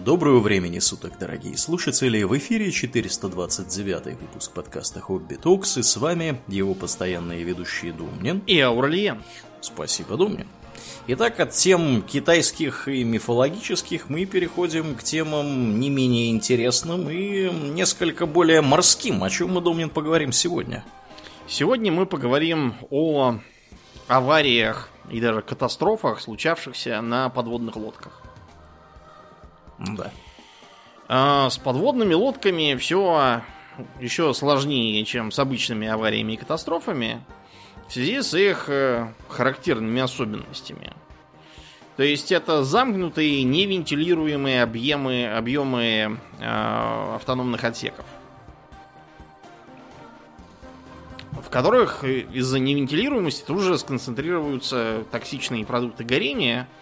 Доброго времени суток, дорогие слушатели! В эфире 429 выпуск подкаста «Хобби Токс» и с вами его постоянные ведущие Думнин и Аурлиен. Спасибо, Думнин. Итак, от тем китайских и мифологических мы переходим к темам не менее интересным и несколько более морским. О чем мы, Думнин, поговорим сегодня? Сегодня мы поговорим о авариях и даже катастрофах, случавшихся на подводных лодках. Да. А с подводными лодками все еще сложнее, чем с обычными авариями и катастрофами в связи с их э, характерными особенностями. То есть это замкнутые, невентилируемые объемы, объемы э, автономных отсеков, в которых из-за невентилируемости тут же сконцентрируются токсичные продукты горения –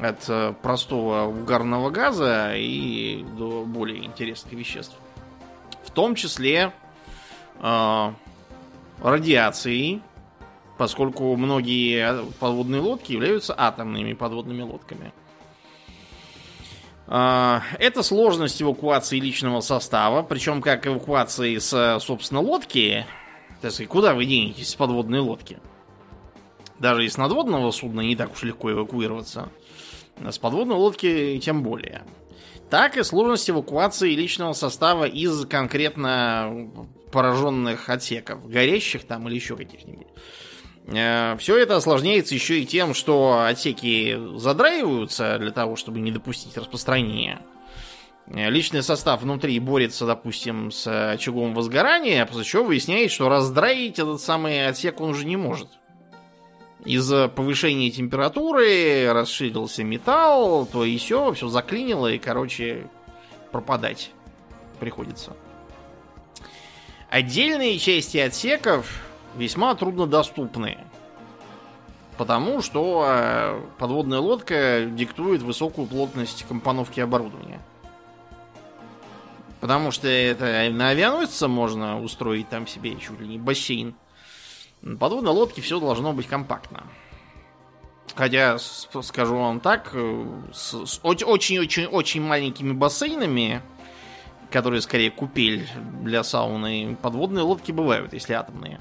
от э, простого угарного газа и до более интересных веществ. В том числе э, радиации, поскольку многие подводные лодки являются атомными подводными лодками. Э, это сложность эвакуации личного состава, причем как эвакуации с, собственно, лодки. То есть, куда вы денетесь с подводной лодки? Даже из надводного судна не так уж легко эвакуироваться. С подводной лодки тем более. Так и сложность эвакуации личного состава из конкретно пораженных отсеков, горящих там или еще каких-нибудь. Э, Все это осложняется еще и тем, что отсеки задраиваются для того, чтобы не допустить распространения. Э, личный состав внутри борется, допустим, с очагом возгорания, а после чего выясняет, что раздраить этот самый отсек он уже не может. Из-за повышения температуры расширился металл, то и все, все заклинило, и, короче, пропадать приходится. Отдельные части отсеков весьма труднодоступны. Потому что э, подводная лодка диктует высокую плотность компоновки оборудования. Потому что это на авианосце можно устроить там себе чуть ли не бассейн на подводной лодке все должно быть компактно. Хотя, скажу вам так, э, с очень-очень-очень маленькими бассейнами, которые скорее купель для сауны, подводные лодки бывают, если атомные.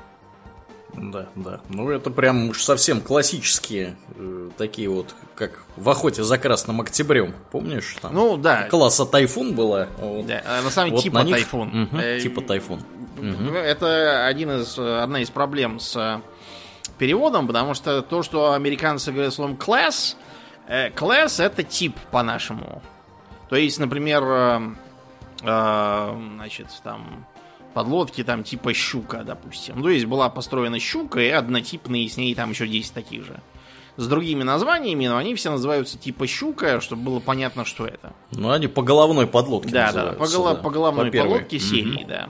Да, да. Ну, это прям уж совсем классические, э, такие вот, как в охоте за красным октябрем. Помнишь? Там ну, да. Класса тайфун была. Вот. Да, а на самом деле вот типа них... тайфун. Угу, э, типа тайфун. Угу. Это один из, одна из проблем с переводом, потому что то, что американцы говорят словом class, э, class это тип по-нашему. То есть, например, э, э, значит, там подлодки там типа щука, допустим. То есть была построена щука и однотипные с ней там еще 10 таких же. С другими названиями, но они все называются типа щука, чтобы было понятно, что это. Ну, они по головной подлодке Да, да, по, голо- да. по головной по подлодке серии, угу. да.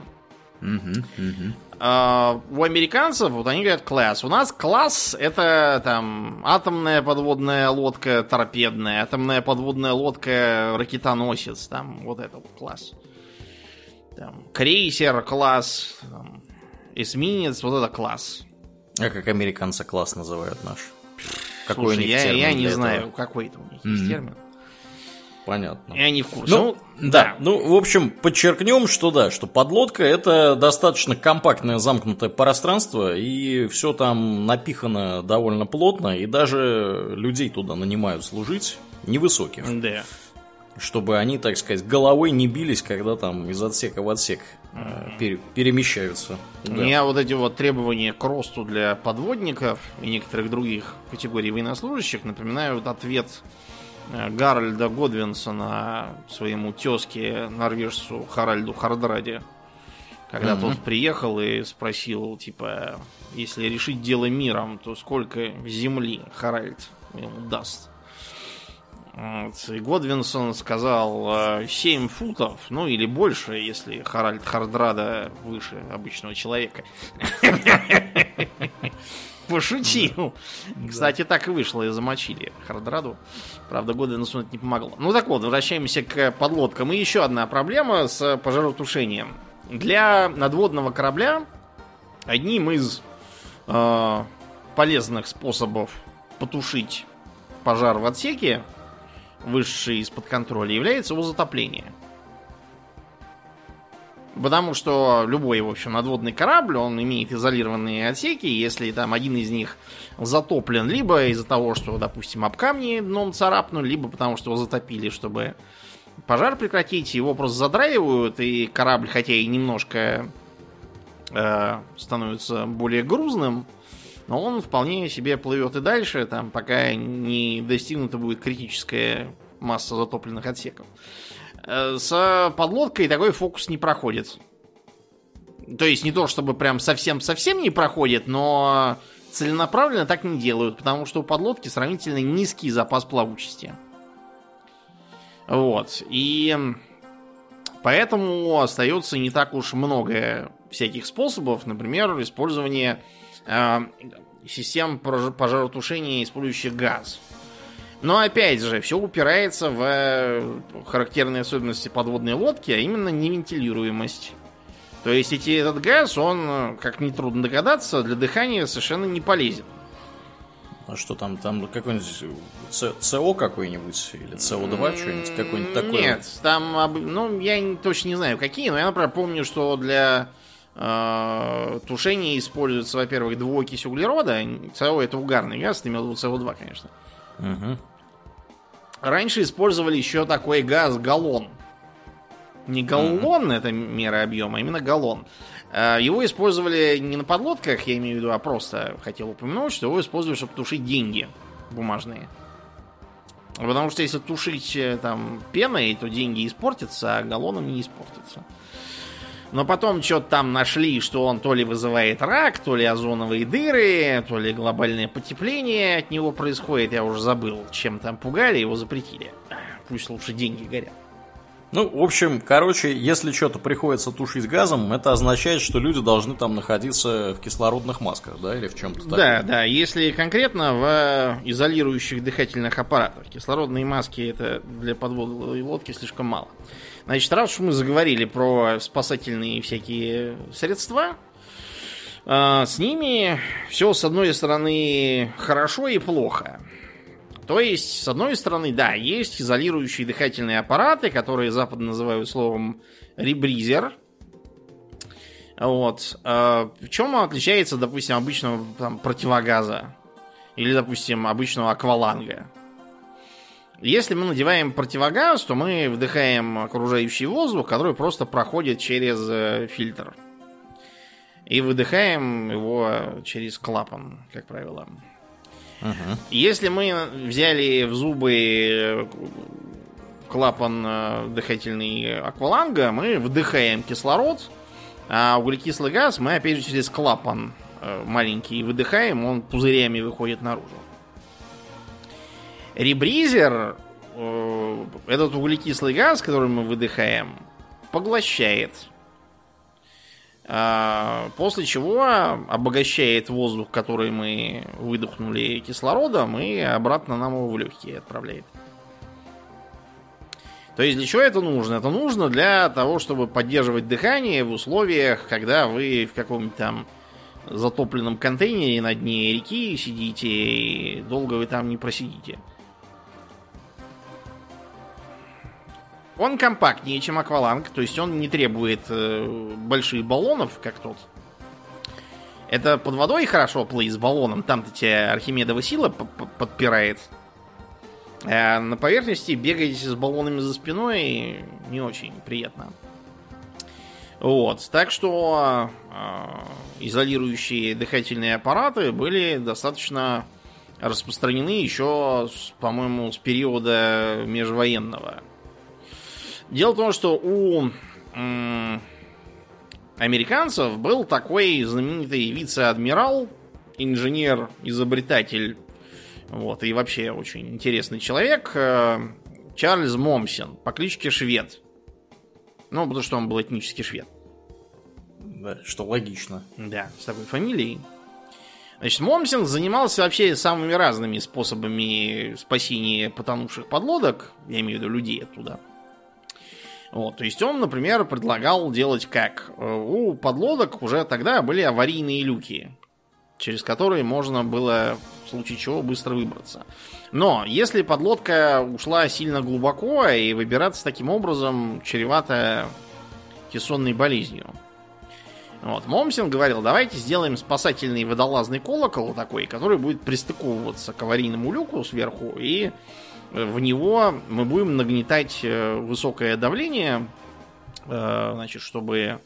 Угу, угу. А, у американцев, вот они говорят класс. У нас класс это там атомная подводная лодка торпедная, атомная подводная лодка ракетоносец, там вот это вот класс. Там, крейсер класс, там, эсминец, вот это класс. А как американцы класс называют наш? Какой Слушай, у них я, я не этого? знаю, какой это у них mm-hmm. есть термин. Понятно. Я не в курсе. Ну, ну да. да. Ну, в общем, подчеркнем, что да, что подлодка это достаточно компактное замкнутое пространство, и все там напихано довольно плотно, и даже людей туда нанимают служить невысоких. Да чтобы они, так сказать, головой не бились, когда там из отсека в отсек э, пере, перемещаются. Да. Меня вот эти вот требования к росту для подводников и некоторых других категорий военнослужащих напоминают ответ Гарольда Годвинсона своему тезке норвежцу Харальду Хардраде. Когда mm тот приехал и спросил, типа, если решить дело миром, то сколько земли Харальд ему даст? И Годвинсон сказал 7 э, футов, ну или больше, если Харальд Хардрада выше обычного человека. Пошутил. Кстати, так и вышло, и замочили Хардраду. Правда, Годвинсону это не помогло. Ну так вот, возвращаемся к подлодкам. И еще одна проблема с пожаротушением. Для надводного корабля одним из э, полезных способов потушить пожар в отсеке вышедшей из-под контроля, является его затопление. Потому что любой, в общем, надводный корабль, он имеет изолированные отсеки. Если там один из них затоплен, либо из-за того, что, допустим, об камни дном царапнули, либо потому что его затопили, чтобы пожар прекратить, его просто задраивают, и корабль, хотя и немножко э, становится более грузным, но он вполне себе плывет и дальше, там, пока не достигнута будет критическая масса затопленных отсеков. Э, с подлодкой такой фокус не проходит. То есть не то, чтобы прям совсем-совсем не проходит, но целенаправленно так не делают, потому что у подлодки сравнительно низкий запас плавучести. Вот. И поэтому остается не так уж много всяких способов, например, использование э, систем пожаротушения, использующих газ. Но опять же, все упирается в э, характерные особенности подводной лодки, а именно невентилируемость. То есть эти, этот газ, он, как нетрудно догадаться, для дыхания совершенно не полезен. А что там, там какой-нибудь СО какой-нибудь или СО2, что-нибудь какое-нибудь такое? Нет, там, ну, я точно не знаю какие, но я, например, помню, что для э, тушения используется, во-первых, двуокись углерода, СО это угарный газ, ты имел в виду СО2, конечно. Угу. Раньше использовали еще такой газ галлон. Не галлон mm это мера объема, а именно галлон. А, его использовали не на подлодках, я имею в виду, а просто хотел упомянуть, что его использовали, чтобы тушить деньги бумажные. Потому что если тушить э, там пеной, то деньги испортятся, а галлоном не испортятся. Но потом что-то там нашли, что он то ли вызывает рак, то ли озоновые дыры, то ли глобальное потепление от него происходит. Я уже забыл, чем там пугали, его запретили. Пусть лучше деньги горят. Ну, в общем, короче, если что-то приходится тушить газом, это означает, что люди должны там находиться в кислородных масках, да, или в чем-то таком. Да, да, если конкретно в изолирующих дыхательных аппаратах. Кислородные маски это для подводной лодки слишком мало. Значит, раз уж мы заговорили про спасательные всякие средства, а, с ними все, с одной стороны, хорошо и плохо. То есть, с одной стороны, да, есть изолирующие дыхательные аппараты, которые западно называют словом ребризер. Вот. А, в чем он отличается, допустим, обычного там, противогаза? Или, допустим, обычного акваланга? Если мы надеваем противогаз, то мы вдыхаем окружающий воздух, который просто проходит через э, фильтр. И выдыхаем его через клапан, как правило. Угу. Если мы взяли в зубы э, клапан э, дыхательный акваланга, мы вдыхаем кислород, а углекислый газ мы опять же через клапан маленький выдыхаем, он пузырями выходит наружу. Ребризер, э, этот углекислый газ, который мы выдыхаем, поглощает. А, после чего обогащает воздух, который мы выдохнули кислородом, и обратно нам его в легкие отправляет. То есть для чего это нужно? Это нужно для того, чтобы поддерживать дыхание в условиях, когда вы в каком-нибудь там затопленном контейнере на дне реки сидите, и долго вы там не просидите. Он компактнее, чем акваланг, то есть он не требует э, больших баллонов, как тот. Это под водой хорошо плыть с баллоном, там-то тебя Архимедова сила подпирает. А на поверхности бегать с баллонами за спиной не очень приятно. Вот, так что э, изолирующие дыхательные аппараты были достаточно распространены еще, по-моему, с периода межвоенного. Дело в том, что у американцев был такой знаменитый вице-адмирал, инженер, изобретатель, вот, и вообще очень интересный человек, э, Чарльз Момсен по кличке Швед. Ну, потому что он был этнический швед. Да, что логично. Да, с такой фамилией. Значит, Момсен занимался вообще самыми разными способами спасения потонувших подлодок, я имею в виду людей оттуда. Вот, то есть он, например, предлагал делать как? Э, у подлодок уже тогда были аварийные люки. через которые можно было в случае чего быстро выбраться. Но если подлодка ушла сильно глубоко, и выбираться таким образом чревато кессонной болезнью. Вот. Момсин говорил, давайте сделаем спасательный водолазный колокол такой, который будет пристыковываться к аварийному люку сверху, и в него мы будем нагнетать э, высокое давление, э, значит, чтобы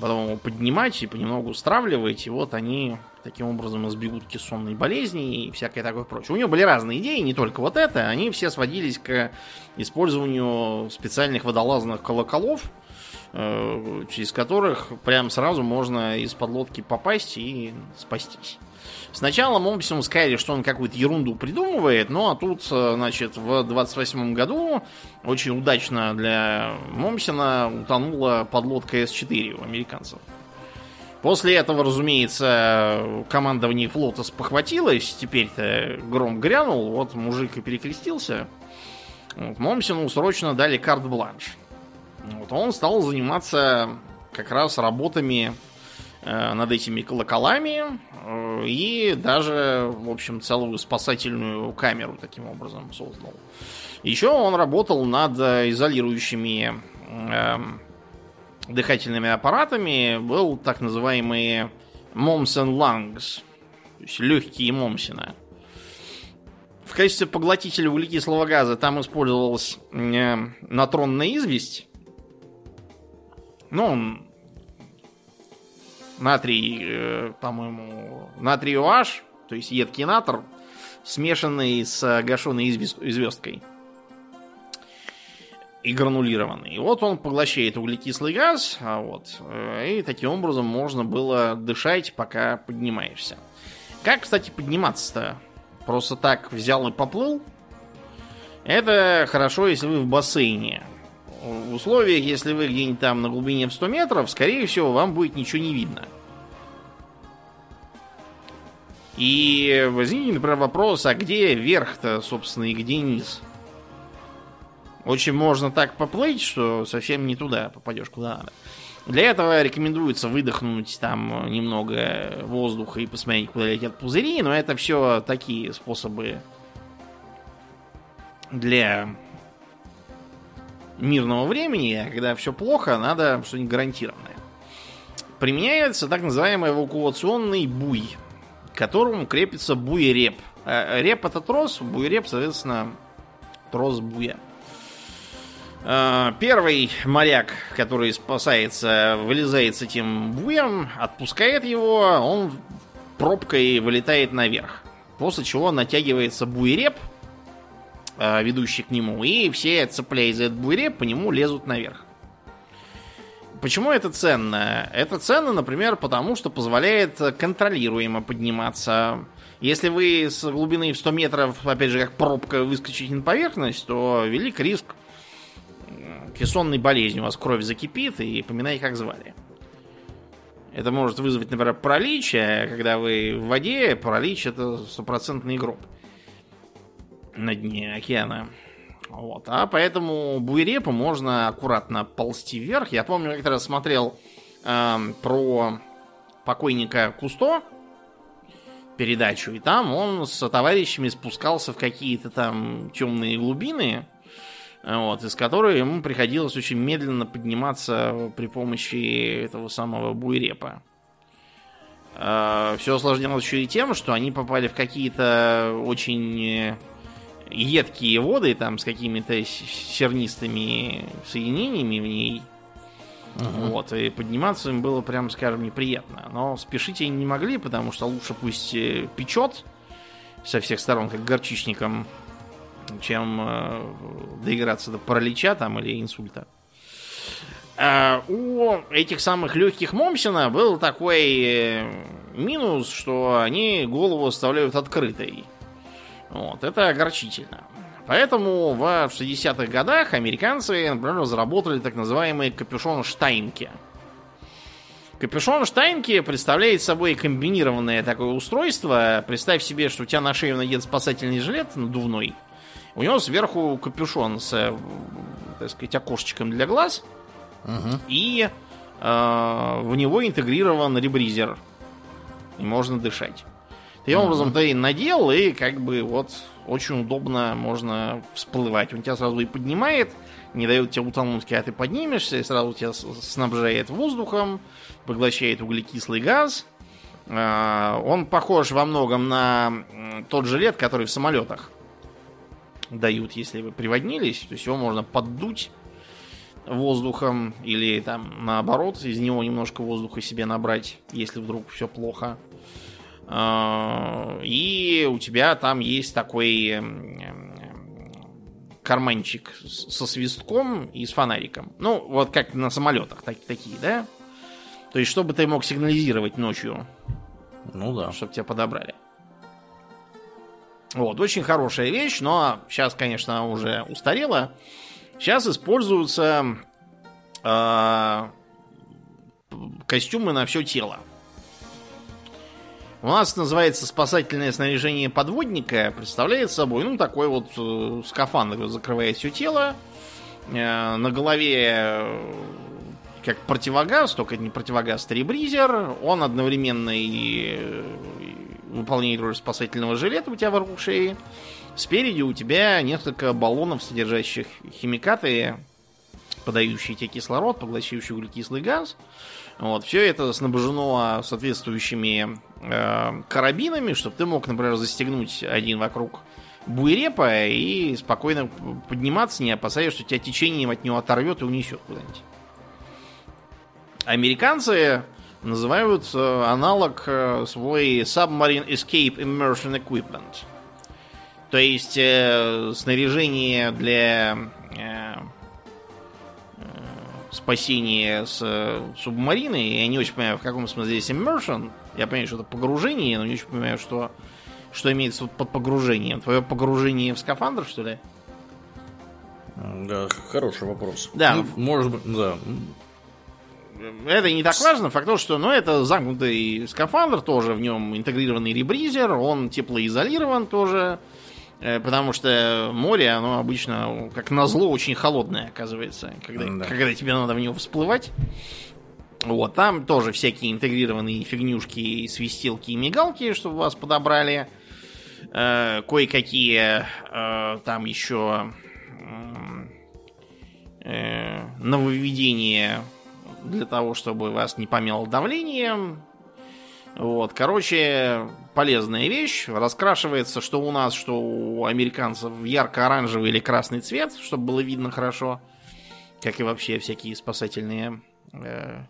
потом его поднимать и понемногу стравливать, и вот они таким образом избегут кессонной болезни и всякое такое прочее. У него были разные идеи, не только вот это, они все сводились к использованию специальных водолазных колоколов, э, через которых прям сразу можно из-под лодки попасть и спастись. Сначала Момпсину сказали, что он какую-то ерунду придумывает, ну а тут, э, значит, в 28 году очень удачно для Момсина утонула подлодка С-4 у американцев. После этого, разумеется, командование флота спохватилось, теперь-то гром грянул, вот мужик и перекрестился. Вот, Момсину срочно дали карт-бланш. Вот, он стал заниматься как раз работами над этими колоколами э, и даже, в общем, целую спасательную камеру таким образом создал. Еще он работал над изолирующими э, дыхательными аппаратами был так называемый Momsen Lungs, то есть легкие Момсина. В качестве поглотителя углекислого газа там использовалась э, натронная известь. Ну, натрий, э, по-моему, натрий OH, то есть едкий натр, смешанный с гашеной звездкой и гранулированный. И вот он поглощает углекислый газ, а вот, э, и таким образом можно было дышать, пока поднимаешься. Как, кстати, подниматься-то? Просто так взял и поплыл? Это хорошо, если вы в бассейне. В условиях, если вы где-нибудь там на глубине в 100 метров, скорее всего, вам будет ничего не видно. И возникнет, например, вопрос, а где верх-то, собственно, и где низ? Очень можно так поплыть, что совсем не туда попадешь, куда надо. Для этого рекомендуется выдохнуть там немного воздуха и посмотреть, куда летят пузыри, но это все такие способы для мирного времени, а когда все плохо, надо что-нибудь гарантированное. Применяется так называемый эвакуационный буй, к которому крепится буй-реп. А реп это трос, буй-реп, соответственно, трос буя. Э, первый моряк, который спасается, вылезает с этим буем, отпускает его, он пробкой вылетает наверх. После чего натягивается буереп, э, ведущий к нему, и все, цепляясь за этот буереп, по нему лезут наверх. Почему это ценно? Это ценно, например, потому что позволяет контролируемо подниматься. Если вы с глубины в 100 метров, опять же, как пробка, выскочите на поверхность, то велик риск кессонной болезнью у вас кровь закипит, и поминай, как звали. Это может вызвать, например, паралич, а когда вы в воде, паралич это стопроцентный гроб на дне океана. Вот. А поэтому буерепу можно аккуратно ползти вверх. Я помню, как-то раз смотрел э, про покойника Кусто передачу, и там он с товарищами спускался в какие-то там темные глубины, вот, из которой ему приходилось очень медленно подниматься при помощи этого самого буйрепа. А, Все осложнялось еще и тем, что они попали в какие-то очень едкие воды, там, с какими-то сернистыми соединениями в ней. Uh-huh. Вот, и подниматься им было, прям скажем, неприятно. Но спешить они не могли, потому что лучше пусть э, печет со всех сторон, как горчичником, чем э, доиграться до паралича там или инсульта. А у этих самых легких Момсина был такой э, минус, что они голову оставляют открытой. Вот, это огорчительно. Поэтому в 60-х годах американцы, например, разработали так называемый капюшон Штайнки. Капюшон Штайнки представляет собой комбинированное такое устройство. Представь себе, что у тебя на шею надет спасательный жилет надувной – у него сверху капюшон с, так сказать, окошечком для глаз. Угу. И э, в него интегрирован ребризер. и можно дышать. Таким образом, ты надел, и как бы вот очень удобно можно всплывать. Он тебя сразу и поднимает, не дает тебе утонуть, когда ты поднимешься, и сразу тебя снабжает воздухом, поглощает углекислый газ. А, он похож во многом на тот жилет, который в самолетах дают, если вы приводнились. То есть его можно поддуть воздухом или там наоборот из него немножко воздуха себе набрать, если вдруг все плохо. А, и у тебя там есть такой карманчик со свистком и с фонариком. Ну, вот как на самолетах так, такие, да? То есть, чтобы ты мог сигнализировать ночью. Ну да. Чтобы тебя подобрали. Вот, очень хорошая вещь, но сейчас, конечно, уже устарела. Сейчас используются э, костюмы на все тело. У нас называется спасательное снаряжение подводника. Представляет собой, ну, такой вот э, скафандр закрывает все тело. Э, на голове э, как противогаз, только не противогаз, а ребризер. Он одновременно и, и выполняет роль спасательного жилета у тебя вокруг шеи. Спереди у тебя несколько баллонов, содержащих химикаты, подающие тебе кислород, поглощающие углекислый газ. Вот, все это снабжено соответствующими э, карабинами, чтобы ты мог, например, застегнуть один вокруг буерепа и спокойно подниматься, не опасаясь, что тебя течением от него оторвет и унесет куда-нибудь. Американцы называют э, аналог э, свой Submarine Escape Immersion Equipment. То есть э, снаряжение для э, спасение с э, субмарины. Я не очень понимаю, в каком смысле здесь immersion. Я понимаю, что это погружение, но не очень понимаю, что, что имеется под погружением. Твое погружение в скафандр, что ли? Да, хороший вопрос. Да. Ну, может быть, да. Это не так важно. Факт то, что ну, это замкнутый скафандр, тоже в нем интегрированный ребризер, он теплоизолирован тоже. Э, потому что море, оно обычно, как назло, очень холодное, оказывается, когда, да. когда тебе надо в него всплывать. Вот, там тоже всякие интегрированные фигнюшки, свистелки и мигалки, чтобы вас подобрали. Э, кое-какие э, там еще э, нововведения для того, чтобы вас не помело давлением. Вот, короче, полезная вещь. Раскрашивается, что у нас, что у американцев ярко-оранжевый или красный цвет, чтобы было видно хорошо. Как и вообще всякие спасательные э,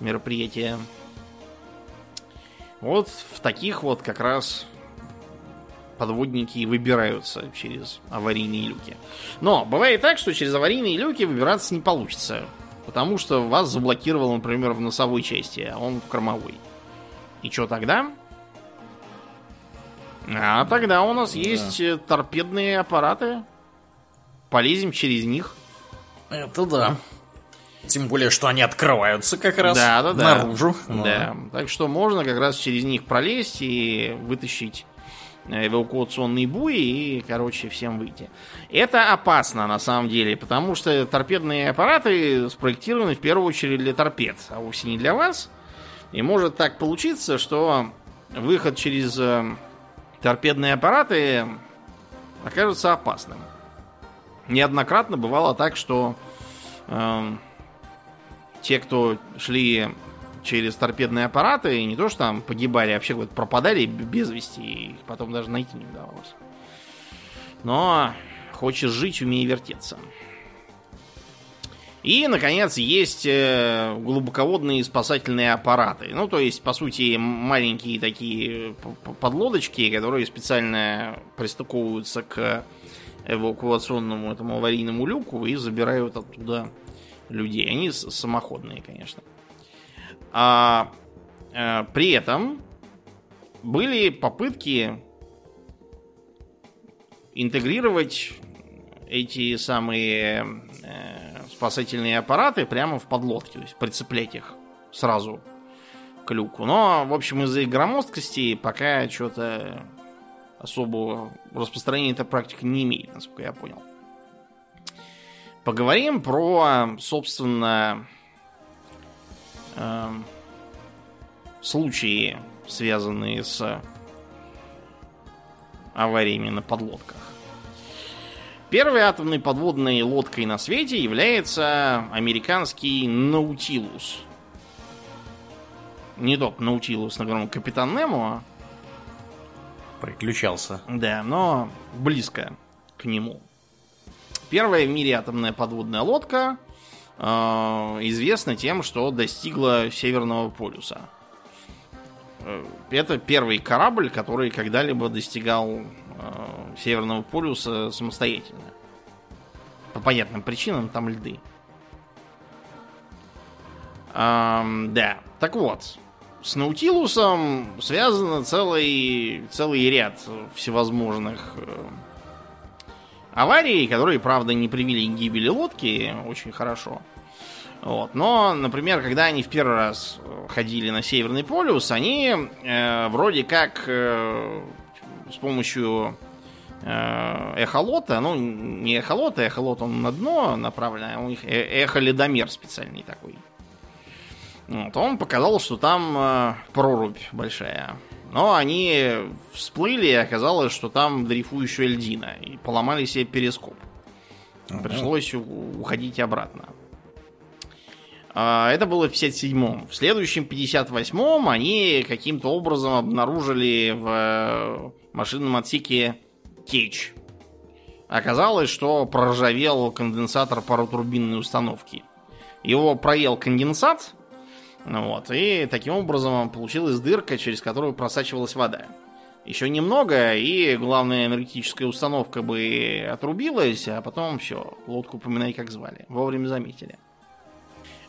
мероприятия. Вот в таких вот как раз подводники выбираются через аварийные люки. Но бывает так, что через аварийные люки выбираться не получится. Потому что вас заблокировал, например, в носовой части, а он в кормовой. И что тогда? А тогда у нас да. есть э, торпедные аппараты. Полезем через них. Это да. Тем более, что они открываются как раз да, да, да. наружу. Да. Так что можно как раз через них пролезть и вытащить э, эвакуационные буи и, короче, всем выйти. Это опасно на самом деле, потому что торпедные аппараты спроектированы в первую очередь для торпед, а вовсе не для вас. И может так получиться, что выход через э, торпедные аппараты окажется опасным. Неоднократно бывало так, что э, те, кто шли через торпедные аппараты, не то что там погибали, а вообще вот пропадали без вести, и их потом даже найти не удавалось. Но хочешь жить, умей вертеться. И, наконец, есть э, глубоководные спасательные аппараты. Ну, то есть, по сути, маленькие такие подлодочки, которые специально пристыковываются к эвакуационному этому аварийному люку и забирают оттуда людей. Они самоходные, конечно. А, а при этом были попытки интегрировать эти самые э, спасательные аппараты прямо в подлодке, то есть прицеплять их сразу к люку. Но, в общем, из-за их громоздкости пока что-то особого распространения эта практика не имеет, насколько я понял. Поговорим про, собственно, э, случаи связанные с авариями на подлодках. Первой атомной подводной лодкой на свете является американский Наутилус. Не тот Наутилус, на котором капитан Немо. Приключался. Да, но близко к нему. Первая в мире атомная подводная лодка э, известна тем, что достигла Северного полюса. Э, это первый корабль, который когда-либо достигал Северного полюса самостоятельно. По понятным причинам там льды. Эм, да. Так вот, с Наутилусом связан целый, целый ряд всевозможных э, аварий, которые, правда, не привели к гибели лодки очень хорошо. Вот. Но, например, когда они в первый раз э, ходили на Северный полюс, они э, вроде как э, с помощью э, эхолота, ну, не эхолота, эхолот он на дно направлен, а у них э эхоледомер специальный такой. Вот, он показал, что там э, прорубь большая. Но они всплыли, и оказалось, что там дрейфующая льдина. И поломали себе перископ. Пришлось уходить обратно. А, это было в 57-м. В следующем 58-м они каким-то образом обнаружили в э, машинном отсеке течь. Оказалось, что проржавел конденсатор паротурбинной установки. Его проел конденсат, вот, и таким образом получилась дырка, через которую просачивалась вода. Еще немного, и главная энергетическая установка бы отрубилась, а потом все, лодку поминай как звали. Вовремя заметили.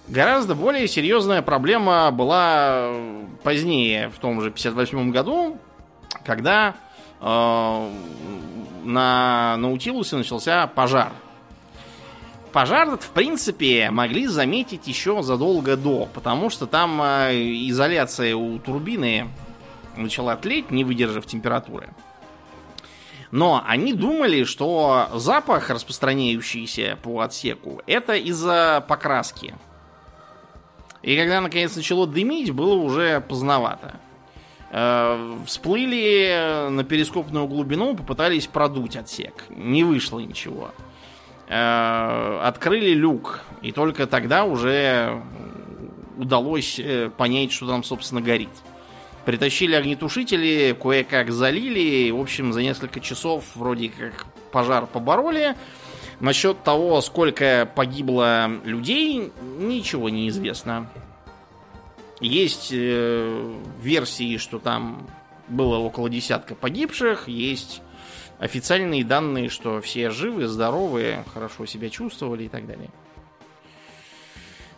Гораздо более серьезная проблема была позднее, в том же 58 году, когда э, на Наутилусе начался пожар. Пожар этот, в принципе, могли заметить еще задолго до, потому что там э, изоляция у турбины начала тлеть, не выдержав температуры. Но они думали, что запах, распространяющийся по отсеку, это из-за покраски. И когда наконец начало дымить, было уже поздновато. Э, всплыли на перископную глубину, попытались продуть отсек. Не вышло ничего. Э, открыли люк, и только тогда уже удалось э, понять, что там, собственно, горит. Притащили огнетушители, кое-как залили. В общем, за несколько часов вроде как пожар побороли. Насчет того, сколько погибло людей, ничего не известно. Есть э, версии, что там было около десятка погибших, есть официальные данные, что все живы, здоровы, хорошо себя чувствовали и так далее.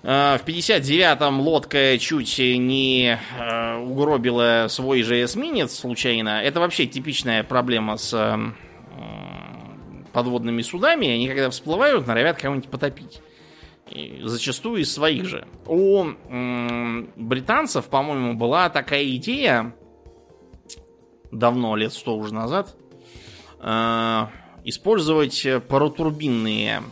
А, в 59-м лодка чуть не э, угробила свой же эсминец случайно. Это вообще типичная проблема с подводными судами, они когда всплывают, норовят кого-нибудь потопить. Зачастую из своих же. У британцев, по-моему, была такая идея давно, лет сто уже назад, э- использовать паротурбинные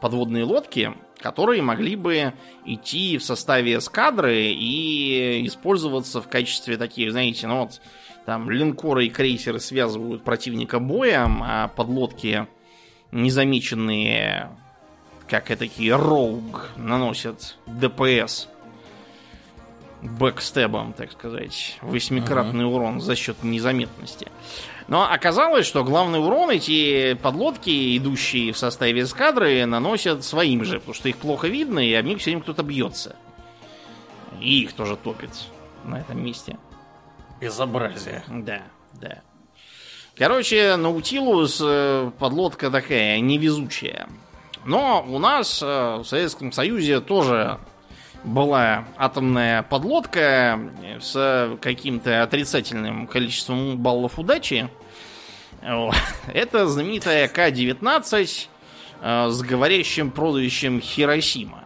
подводные лодки, которые могли бы идти в составе эскадры и использоваться в качестве таких, знаете, ну вот там линкоры и крейсеры связывают противника боем, а подлодки незамеченные, как и такие роуг, наносят ДПС бэкстебом, так сказать, восьмикратный uh-huh. урон за счет незаметности. Но оказалось, что главный урон эти подлодки, идущие в составе эскадры, наносят своим же, потому что их плохо видно, и об них все время кто-то бьется. И их тоже топит на этом месте. Безобразие. Да, да. Короче, Наутилус э, подлодка такая невезучая. Но у нас э, в Советском Союзе тоже была атомная подлодка с каким-то отрицательным количеством баллов удачи. Это знаменитая К-19 э, с говорящим прозвищем Хиросима.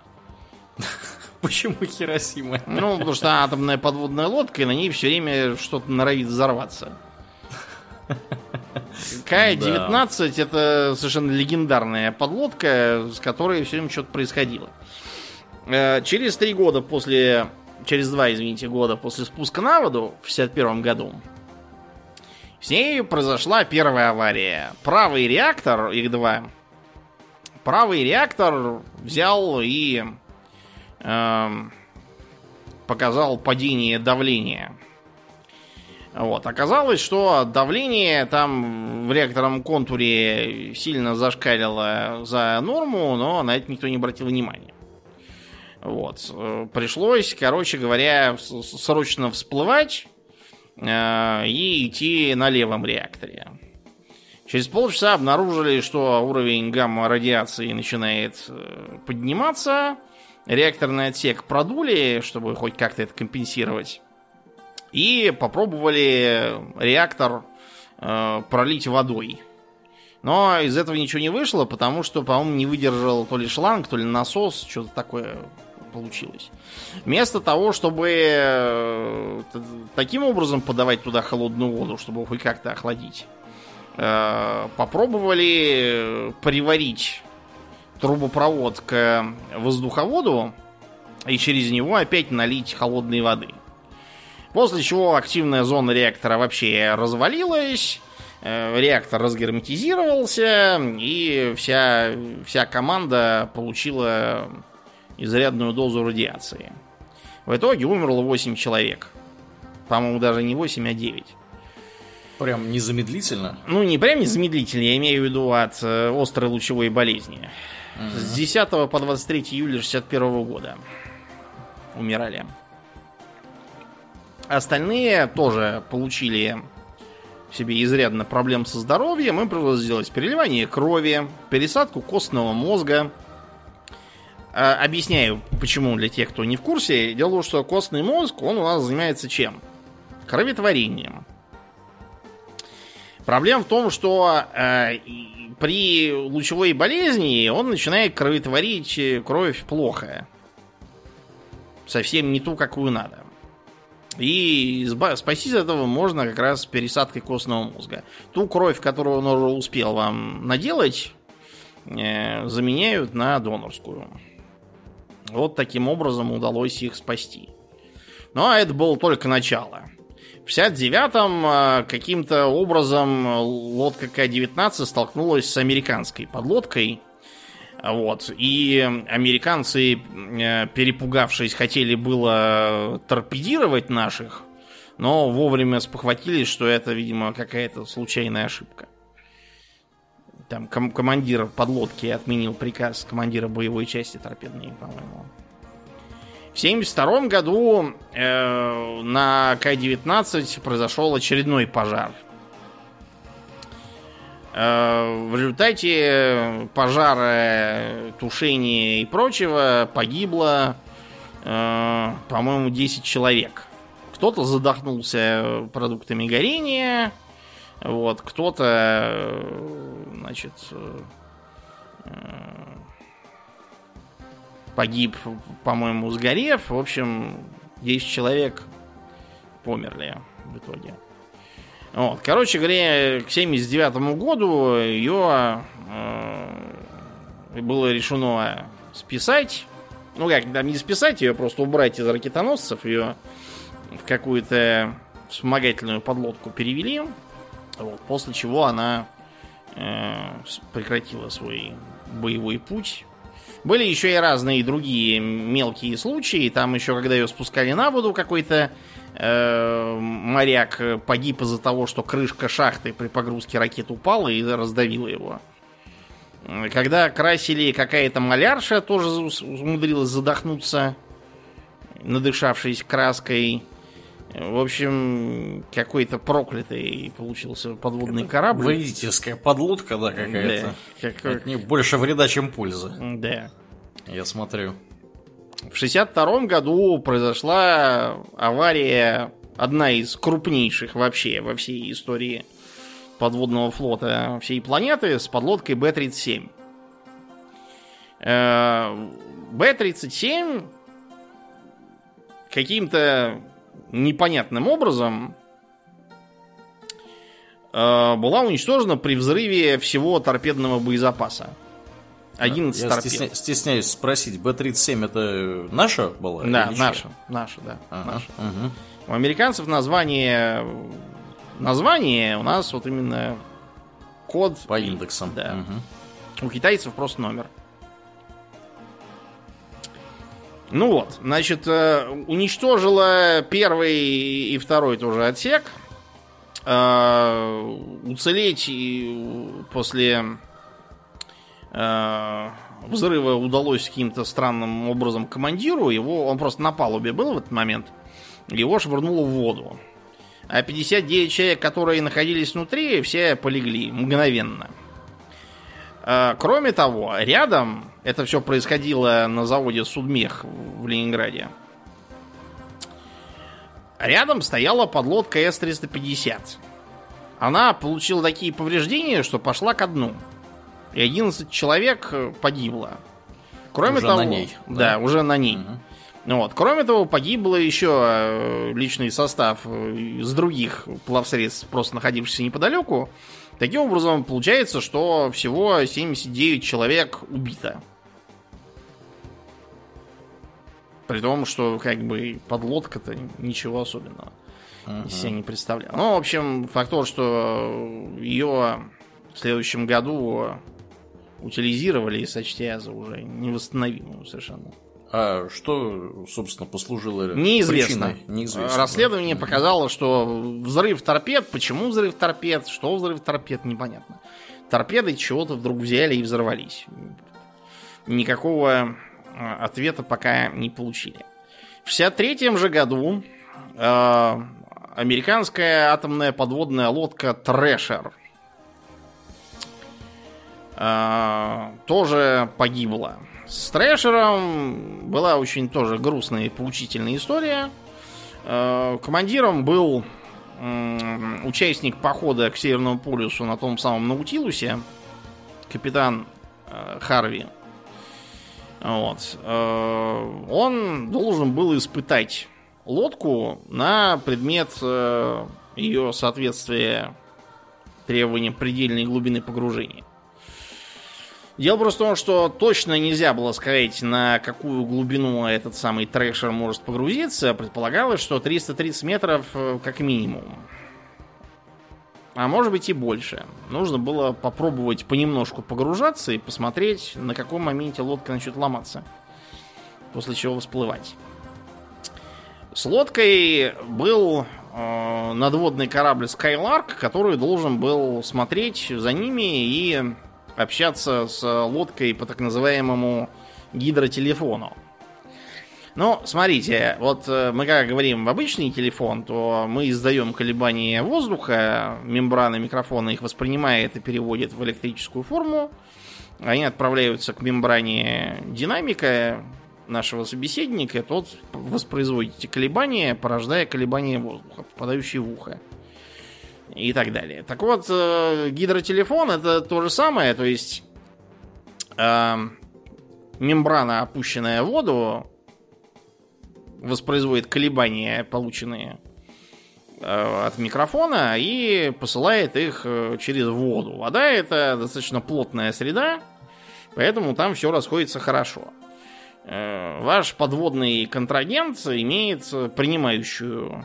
Почему Хиросима? Ну, потому что атомная подводная лодка, и на ней все время что-то норовит взорваться. К-19 это совершенно легендарная подлодка, с которой все время что-то происходило. Э, через три года после через два, извините, года после спуска на воду в 61 году, с ней произошла первая авария. Правый реактор, их два, правый реактор взял и э, показал падение давления. Вот. Оказалось, что давление там в реакторном контуре сильно зашкалило за норму, но на это никто не обратил внимания. Вот. Пришлось, короче говоря, срочно всплывать э, и идти на левом реакторе. Через полчаса обнаружили, что уровень гамма-радиации начинает э, подниматься. Реакторный отсек продули, чтобы хоть как-то это компенсировать. И попробовали реактор э, пролить водой. Но из этого ничего не вышло, потому что, по-моему, не выдержал то ли шланг, то ли насос, что-то такое получилось. Вместо того, чтобы э, таким образом подавать туда холодную воду, чтобы хоть как-то охладить, э, попробовали приварить трубопровод к воздуховоду и через него опять налить холодной воды. После чего активная зона реактора вообще развалилась, э, реактор разгерметизировался, и вся, вся команда получила изрядную дозу радиации. В итоге умерло 8 человек. По-моему, даже не 8, а 9. Прям незамедлительно? Ну, не прям незамедлительно, я имею в виду от э, острой лучевой болезни. Угу. С 10 по 23 июля 61 года умирали. Остальные тоже получили себе изрядно проблем со здоровьем. Им пришлось сделать переливание крови, пересадку костного мозга. А, объясняю, почему для тех, кто не в курсе. Дело в том, что костный мозг, он у нас занимается чем? Кроветворением. Проблема в том, что э, при лучевой болезни он начинает кроветворить кровь плохо. Совсем не ту, какую надо. И спастись от этого можно как раз пересадкой костного мозга. Ту кровь, которую он уже успел вам наделать, э, заменяют на донорскую. Вот таким образом удалось их спасти. Но это было только начало. В 69-м э, каким-то образом лодка К-19 столкнулась с американской подлодкой – вот. И американцы, э, перепугавшись, хотели было торпедировать наших, но вовремя спохватились, что это, видимо, какая-то случайная ошибка. Там ком- командир подлодки отменил приказ командира боевой части торпедной, по-моему. В 1972 году э, на К-19 произошел очередной пожар – в результате пожара, тушения и прочего погибло, э, по-моему, 10 человек. Кто-то задохнулся продуктами горения, вот, кто-то, значит, э, погиб, по-моему, сгорев. В общем, 10 человек померли в итоге. Вот. Короче говоря, к 79 году ее э, было решено списать. Ну как, там не списать ее, просто убрать из ракетоносцев. Ее в какую-то вспомогательную подлодку перевели. Вот, после чего она э, прекратила свой боевой путь. Были еще и разные другие мелкие случаи. Там еще, когда ее спускали на воду, какой-то моряк погиб из-за того, что крышка шахты при погрузке ракет упала и раздавила его. Когда красили какая-то малярша, тоже умудрилась задохнуться, надышавшись краской. В общем, какой-то проклятый получился подводный корабль. Водительская подлодка, да, какая-то. Да, как... От них больше вреда, чем пользы. Да. Я смотрю. В 62 году произошла авария, одна из крупнейших вообще во всей истории подводного флота всей планеты с подлодкой Б-37. Э, Б-37 каким-то непонятным образом э, была уничтожена при взрыве всего торпедного боезапаса. 11 Я торпед. стесня- стесняюсь спросить, Б-37 это наша была? Да, наша, наша, да. Ага, наша. мгм. У американцев название... Название у нас вот именно код... По индексам. Да. Мгм. У китайцев просто номер. Ну вот, значит, э, уничтожила первый и второй тоже отсек. Э, Уцелеть после взрыва удалось каким-то странным образом командиру. Его, он просто на палубе был в этот момент. Его швырнуло в воду. А 59 человек, которые находились внутри, все полегли мгновенно. Э, Кроме того, рядом, это все происходило на заводе Судмех в Ленинграде, рядом стояла подлодка С-350. Она получила такие повреждения, что пошла ко дну. И 11 человек э, погибло. Кроме Уже того, на ней, Да, да? уже на ней. Ну Вот. Кроме того, погибло еще э, личный состав э, из других плавсредств, просто находившихся неподалеку. Таким образом, получается, что всего 79 человек убито. При том, что как бы подлодка-то ничего особенного Мгм. из себя не представляла. Ну, в общем, факт то, что ее в следующем году утилизировали и сочтя за уже невосстановимую совершенно. А что, собственно, послужило Неизвестно. причиной? Неизвестно. Расследование показало, что взрыв торпед, почему взрыв торпед, что взрыв торпед, непонятно. Торпеды чего-то вдруг взяли и взорвались. Никакого э, ответа пока не получили. В 63 же году э, американская атомная подводная лодка Трэшер э, тоже погибла. С Трэшером была очень тоже грустная и поучительная история. Э, Командиром был участник похода к Северному полюсу на том самом Наутилусе, капитан э, Харви. Вот. Он должен был испытать лодку на предмет ее соответствия требованиям предельной глубины погружения. Дело просто в том, что точно нельзя было сказать, на какую глубину этот самый трэшер может погрузиться. Предполагалось, что 330 метров э, как минимум. А может быть и больше. Нужно было попробовать понемножку погружаться и посмотреть, на каком моменте лодка начнет ломаться. После чего всплывать. С лодкой был э, надводный корабль Skylark, который должен был смотреть за ними и общаться с лодкой по так называемому гидротелефону. Ну, смотрите, вот э, мы когда говорим в обычный телефон, то мы издаем колебания воздуха, мембрана микрофона их воспринимает и переводит в электрическую форму. Они отправляются к мембране динамика нашего собеседника, тот воспроизводит эти колебания, порождая колебания воздуха, попадающие в ухо. И так далее. Так вот, э, гидротелефон это то же самое, то есть э, мембрана, опущенная в воду, воспроизводит колебания, полученные э, от микрофона, и посылает их э, через воду. Вода это достаточно плотная среда, поэтому там все расходится хорошо. Ваш подводный контрагент имеет принимающую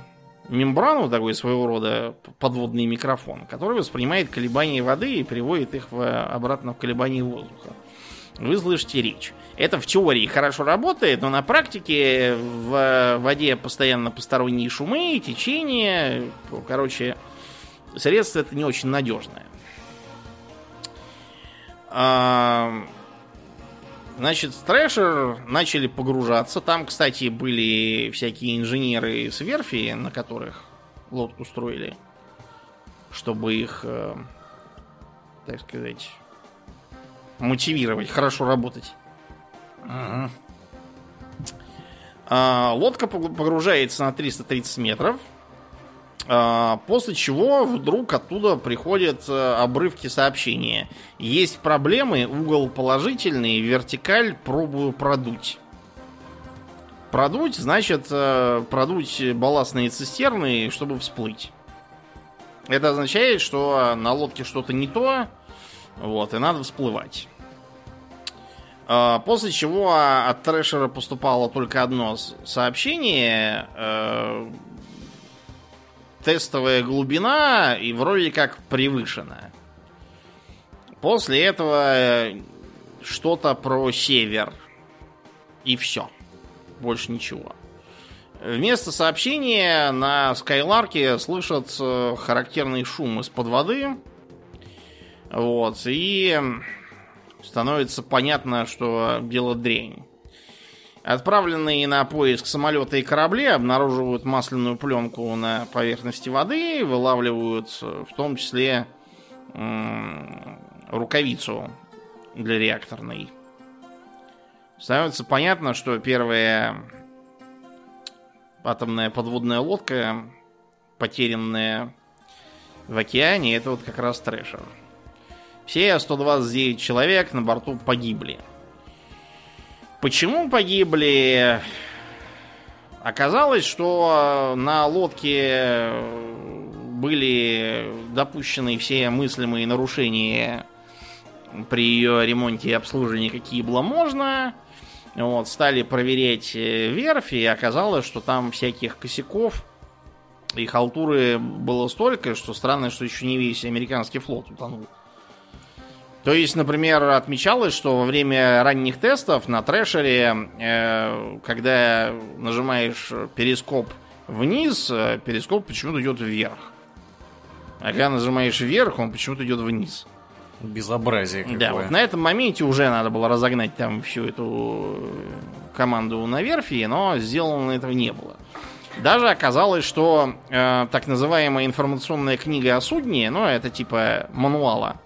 мембрану, такой своего рода подводный микрофон, который воспринимает колебания воды и переводит их в, обратно в колебания воздуха. Вы слышите речь. Это в теории хорошо работает, но на практике в воде постоянно посторонние шумы, течение. Короче, средство это не очень надежное. Значит, Трэшер начали погружаться. Там, кстати, были всякие инженеры с верфи, на которых лодку строили, чтобы их, э, так сказать, мотивировать, хорошо работать. Мгм. А, лодка пог- погружается на 330 метров, после чего вдруг оттуда приходят э, обрывки сообщения. Есть проблемы, угол положительный, вертикаль пробую продуть. Продуть значит э, продуть балластные цистерны, чтобы всплыть. Это означает, что на лодке что-то не то, вот, и надо всплывать. А, после чего от Трэшера поступало только одно сообщение. Тестовая глубина и вроде как превышена. После этого э, что-то про север. И все. Больше ничего. Вместо сообщения на Скайларке слышат характерный шум из-под воды. Вот. И становится понятно, что дело дрень. Отправленные на поиск самолеты и корабли обнаруживают масляную пленку на поверхности воды, вылавливают в том числе рукавицу для реакторной. Становится понятно, что первая атомная подводная лодка, потерянная в океане, это вот как раз трэшер. Все 129 человек на борту погибли. Почему погибли? Оказалось, что на лодке были допущены все мыслимые нарушения при ее ремонте и обслуживании, какие было можно. Вот, стали проверять верфи, и оказалось, что там всяких косяков и халтуры было столько, что странно, что еще не весь американский флот утонул. То есть, например, отмечалось, что во время ранних тестов на трэшере, э, когда нажимаешь перископ вниз, э, перископ почему-то идет вверх. А когда нажимаешь вверх, он почему-то идет вниз. Безобразие какое. Да, вот на этом моменте уже надо было разогнать там всю эту команду на верфи, но сделано этого не было. Даже оказалось, что э, так называемая информационная книга о судне, ну, это типа мануала,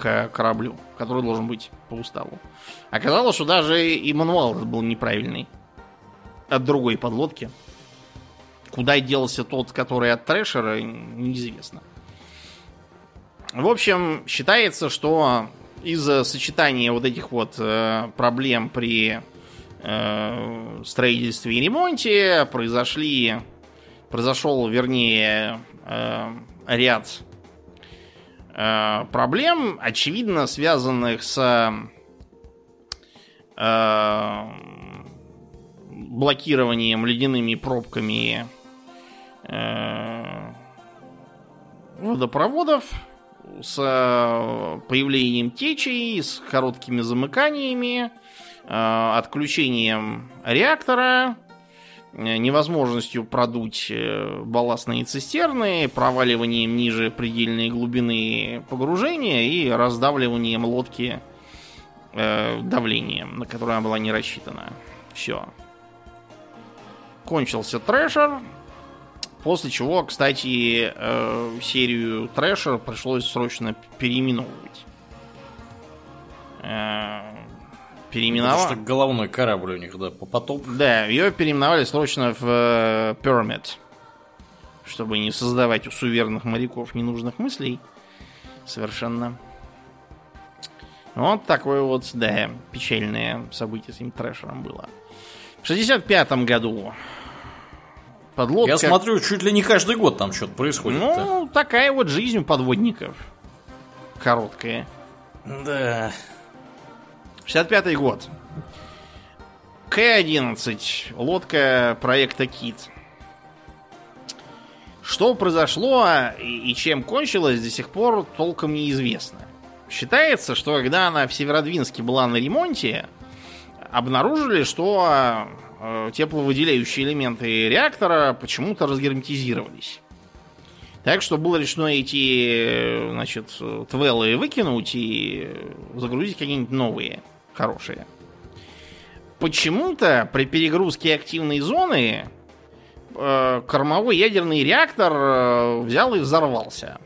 к кораблю, который должен быть по уставу. Оказалось, что даже и мануал был неправильный. От другой подлодки. Куда делся тот, который от трэшера, неизвестно. В общем, считается, что из-за сочетания вот этих вот э, проблем при э, строительстве и ремонте произошли, произошел, вернее, э, ряд Э, проблем, очевидно связанных с э, блокированием ледяными пробками э, водопроводов, с появлением течей, с короткими замыканиями, отключением реактора, Э, невозможностью продуть э, балластные цистерны, проваливанием ниже предельной глубины погружения и раздавливанием лодки э, давлением, на которое она была не рассчитана. Все. Кончился трэшер, после чего, кстати, э, серию трэшер пришлось срочно переименовывать. Э, переименовали. Потому что головной корабль у них, да, по потоп. Да, ее переименовали срочно в э, Pyramid. Чтобы не создавать у суверенных моряков ненужных мыслей. Совершенно. Вот такое вот, да, печальное событие с этим трэшером было. В 65 году подлодка... Я смотрю, чуть ли не каждый год там что-то происходит. -то. Ну, такая вот жизнь у подводников. Короткая. Да. 65 год. К-11. Лодка проекта Кит. Что произошло и чем кончилось, до сих пор толком неизвестно. Считается, что когда она в Северодвинске была на ремонте, обнаружили, что э, тепловыделяющие элементы реактора почему-то разгерметизировались. Так что было решено эти, значит, твеллы выкинуть и загрузить какие-нибудь новые хорошие. Почему-то при перегрузке активной зоны э, кормовой ядерный реактор э, взял и взорвался.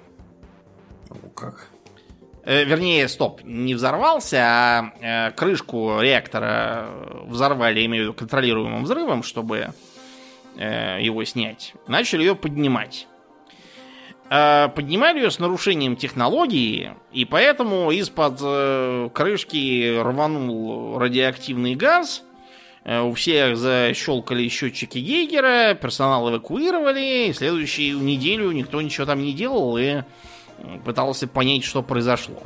О, как? Э, вернее, стоп, не взорвался, а э, крышку реактора взорвали, имею в виду, контролируемым взрывом, чтобы э, его снять. Начали ее поднимать. Э, поднимали ее с нарушением технологии, и поэтому из-под э, крышки рванул радиоактивный газ. Э, у всех защелкали счетчики Гейгера, персонал эвакуировали, и следующую неделю никто ничего там не делал и пытался понять, что произошло.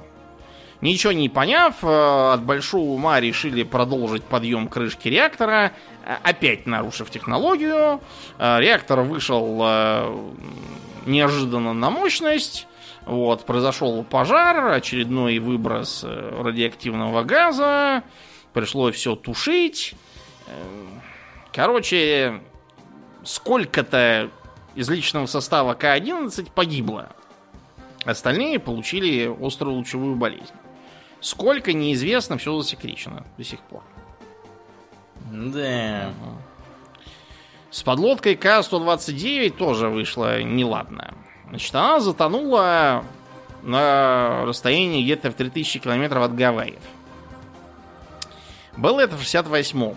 Ничего не поняв, э, от большого ума решили продолжить подъем крышки реактора, э, опять нарушив технологию. Э, реактор вышел неожиданно на мощность. Вот, произошел пожар, очередной выброс радиоактивного газа. Пришлось все тушить. Короче, сколько-то из личного состава К-11 погибло. Остальные получили острую лучевую болезнь. Сколько, неизвестно, все засекречено до сих пор. Да. С подлодкой К-129 тоже вышло неладно. Значит, она затонула на расстоянии где-то в 3000 километров от Гавайев. Было это в 68-м.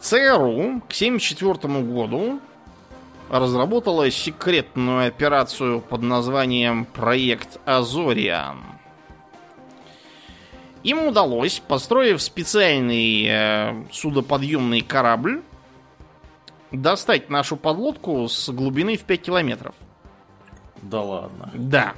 ЦРУ к 74 году разработала секретную операцию под названием «Проект Азориан». Им удалось, построив специальный э, судоподъемный корабль, достать нашу подлодку с глубины в 5 километров. Да ладно. Да.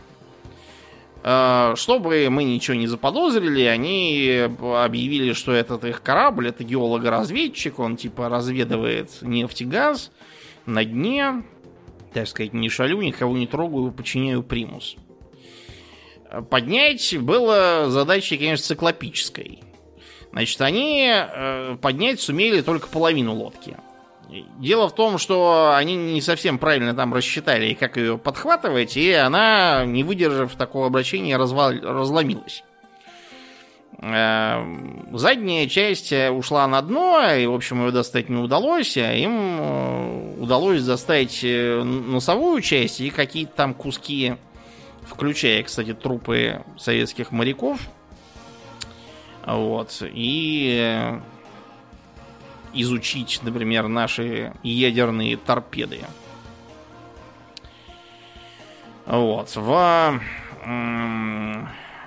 Э, чтобы мы ничего не заподозрили, они объявили, что этот их корабль, это геолого-разведчик, он типа разведывает нефть и газ на дне, так сказать, не шалю, никого не трогаю, подчиняю примус. Поднять было задачей, конечно, циклопической. Значит, они э, поднять сумели только половину лодки. Дело в том, что они не совсем правильно там рассчитали, как ее подхватывать, и она, не выдержав такого обращения, развал... разломилась. Э, задняя часть ушла на дно, и, в общем, ее достать не удалось, а им э, удалось достать носовую часть и какие-то там куски включая, кстати, трупы советских моряков. Вот. И изучить, например, наши ядерные торпеды. Вот. В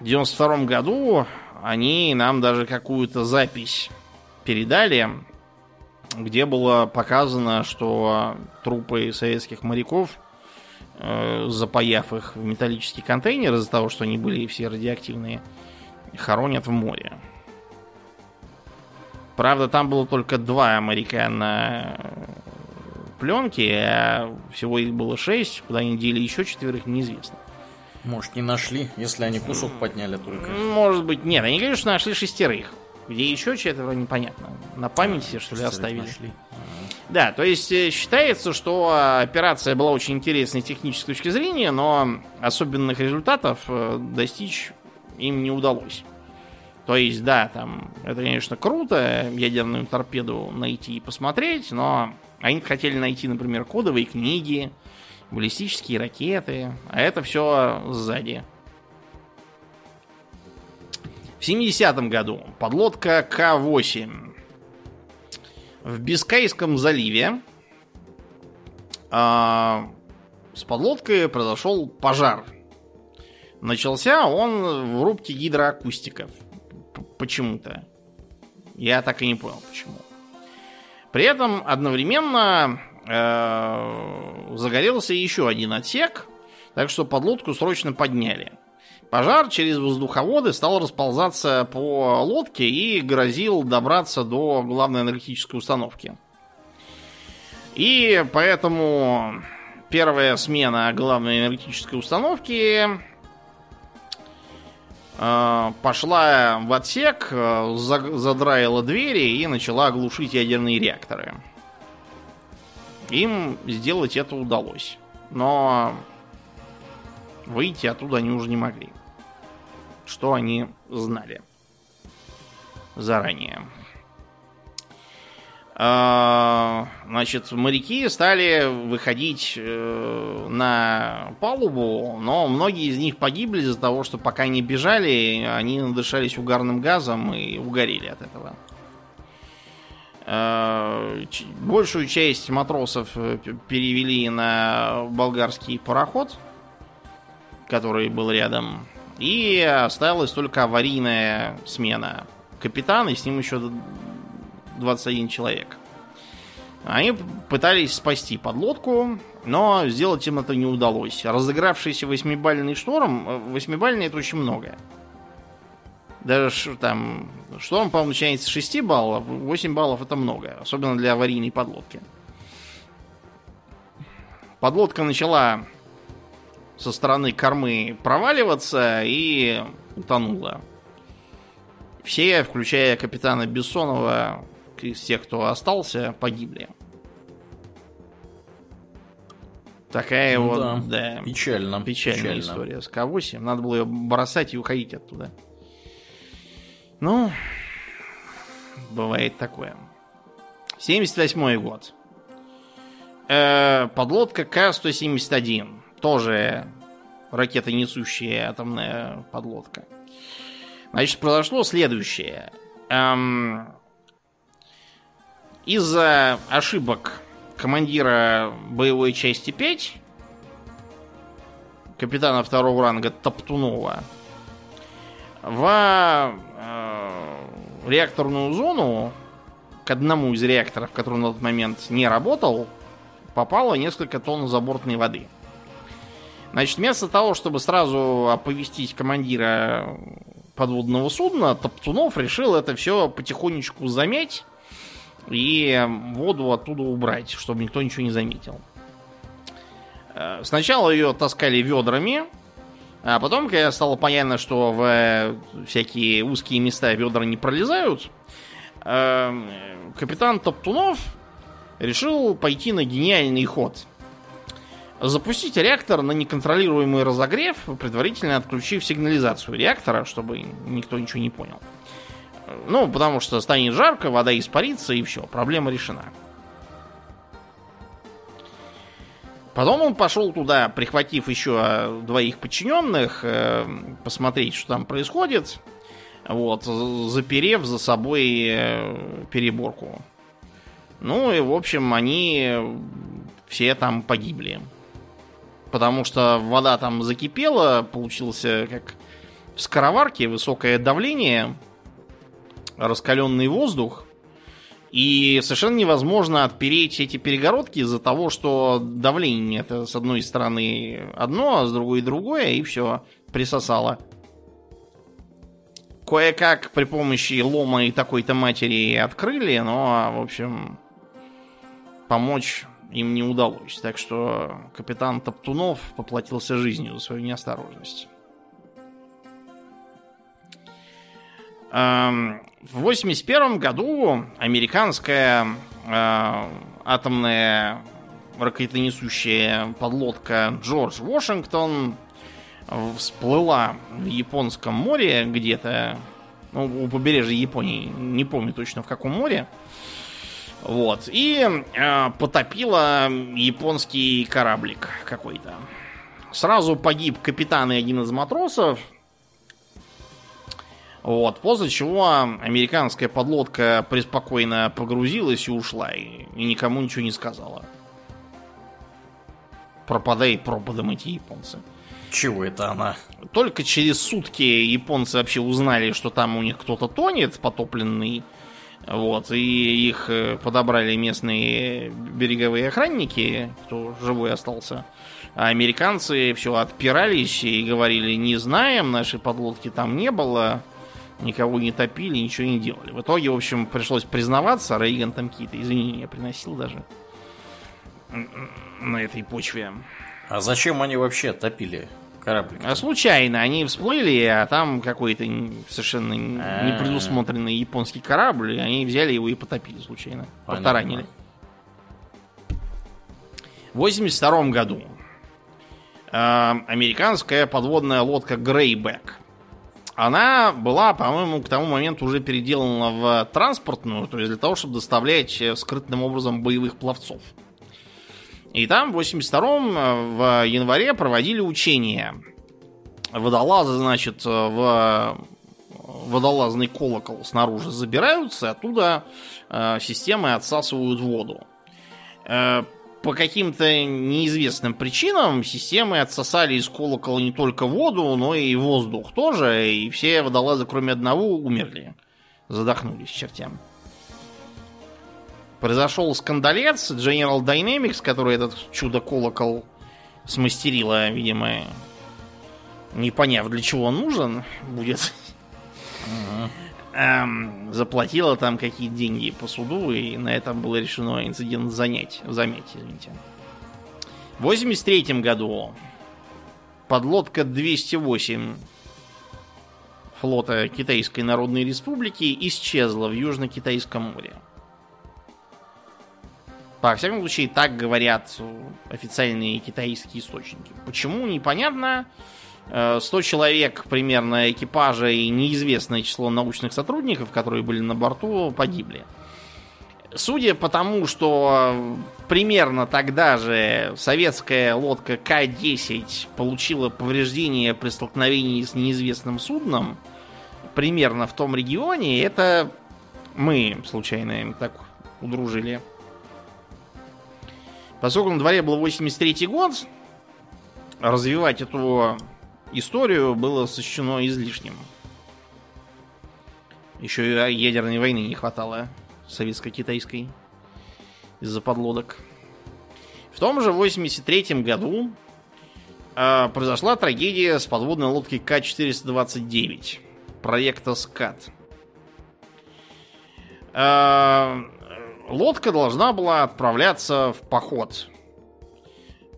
92 году они нам даже какую-то запись передали, где было показано, что трупы советских моряков – э, запаяв их в металлический контейнер из-за того, что они были все радиоактивные, хоронят в море. Правда, там было только два моряка на пленке, а всего их было шесть. Куда они дели еще четверых, неизвестно. Может, не нашли, если они кусок подняли только. Может быть, нет. Они говорят, что нашли шестерых. Где еще четверо, непонятно. На памяти, что ли, оставили. Нашли. Да, то есть э, считается, что операция была очень интересной с технической точки зрения, но особенных результатов э, достичь им не удалось. То есть, да, там, это, конечно, круто, ядерную торпеду найти и посмотреть, но они хотели найти, например, кодовые книги, баллистические ракеты, а это все сзади. В 70-м году подлодка К-8 в Бискайском заливе а, с подлодкой произошел пожар. Начался он в рубке гидроакустиков. Почему-то. Я так и не понял, почему. При этом одновременно э, загорелся еще один отсек, так что подлодку срочно подняли. Пожар через воздуховоды стал расползаться по лодке и грозил добраться до главной энергетической установки. И поэтому первая смена главной энергетической установки э, пошла в отсек, э, задраила двери и начала глушить ядерные реакторы. Им сделать это удалось. Но выйти оттуда они уже не могли что они знали заранее. А, значит, моряки стали выходить э, на палубу, но многие из них погибли из-за того, что пока не бежали, они надышались угарным газом и угорели от этого. А, большую часть матросов э, перевели на болгарский пароход, который был рядом и осталась только аварийная смена капитана, и с ним еще 21 человек. Они пытались спасти подлодку, но сделать им это не удалось. Разыгравшийся восьмибальный шторм, восьмибальный это очень много. Даже там шторм, по-моему, начинается с 6 баллов. 8 баллов это много, особенно для аварийной подлодки. Подлодка начала со стороны кормы проваливаться и утонула. Все, включая капитана Бессонова, из тех, кто остался, погибли. Такая Ну вот, да. да, Печально. печальная печально. история с К8. Надо было ее бросать и уходить оттуда. Ну, бывает такое. 78 год. Э, подлодка К-171. Тоже ракетонесущая атомная подлодка. Значит, произошло следующее. Эм, из-за ошибок командира боевой части 5, капитана второго ранга Топтунова, в э, реакторную зону к одному из реакторов, который на тот момент не работал, попало несколько тонн забортной воды. Значит, вместо того, чтобы сразу оповестить командира подводного судна, Топтунов решил это все потихонечку замять и воду оттуда убрать, чтобы никто ничего не заметил. Э, Сначала ее таскали ведрами, а потом, когда стало понятно, что в всякие узкие места ведра не пролезают, э, капитан Топтунов решил пойти на гениальный ход. Запустить реактор на неконтролируемый разогрев, предварительно отключив сигнализацию реактора, чтобы никто ничего не понял. Ну, потому что станет жарко, вода испарится и все, проблема решена. Потом он пошел туда, прихватив еще двоих подчиненных, э, посмотреть, что там происходит. Вот, заперев за собой э, переборку. Ну и, в общем, они все там погибли. Потому что вода там закипела, получился как в скороварке высокое давление, раскаленный воздух. И совершенно невозможно отпереть эти перегородки из-за того, что давление это с одной стороны одно, а с другой другое, и все, присосало. Кое-как при помощи лома и такой-то матери открыли, но, в общем, помочь им не удалось. Так что капитан Топтунов поплатился жизнью за свою неосторожность. Эм, В 81 году американская э, атомная ракетонесущая подлодка Джордж Вашингтон всплыла в Японском море где-то, ну, у побережья Японии, не помню точно в каком море. Вот. И э, потопила японский кораблик какой-то. Сразу погиб капитан и один из матросов. Вот, после чего американская подлодка преспокойно погрузилась и ушла, и, и никому ничего не сказала. Пропадай пропадом эти японцы. Чего это она? Только через сутки японцы вообще узнали, что там у них кто-то тонет, потопленный. Вот, и их э, подобрали местные береговые охранники, кто живой остался. А американцы все отпирались и говорили, не знаем, нашей подлодки там не было, никого не топили, ничего не делали. В итоге, в общем, пришлось признаваться, Рейган там какие-то извинения приносил даже на этой почве. А зачем они вообще топили кораблик? А случайно они всплыли, а там какой-то совершенно А. непредусмотренный японский корабль, и они взяли его и потопили случайно. Понятно. Потаранили. В 82 году э, американская подводная лодка Грейбек. Она была, по-моему, к тому моменту уже переделана в транспортную, то есть для того, чтобы доставлять э, скрытным образом боевых пловцов. И там в 82-м э, в январе проводили учения. Водолазы, значит, э, в водолазный колокол снаружи забираются, оттуда э, системы отсасывают воду. Э, по каким-то неизвестным причинам системы отсосали из колокола не только воду, но и воздух тоже, и все водолазы, кроме одного, умерли. Задохнулись чертям. Произошел скандалец. General Dynamics, который этот чудо-колокол смастерила, видимо, не поняв, для чего он нужен, будет Эм, заплатила там какие-то деньги по суду, и на этом было решено инцидент занять. Замять, извините. В 83 году подлодка 208 флота Китайской Народной Республики исчезла в Южно-Китайском море. По всяком случае, так говорят официальные китайские источники. Почему, непонятно. 100 э, человек примерно экипажа и неизвестное число научных сотрудников, которые были на борту, погибли. Судя по тому, что примерно тогда же советская лодка К-10 получила повреждения при столкновении с неизвестным судном, примерно в том регионе, это мы случайно так удружили. Поскольку на дворе был 83 год, развивать эту историю было сочтено излишним. Еще и ядерной войны не хватало советско-китайской из-за подлодок. В том же 83 году э, произошла трагедия с подводной лодкой К-429 проекта СКАТ. Э, лодка должна была отправляться в поход.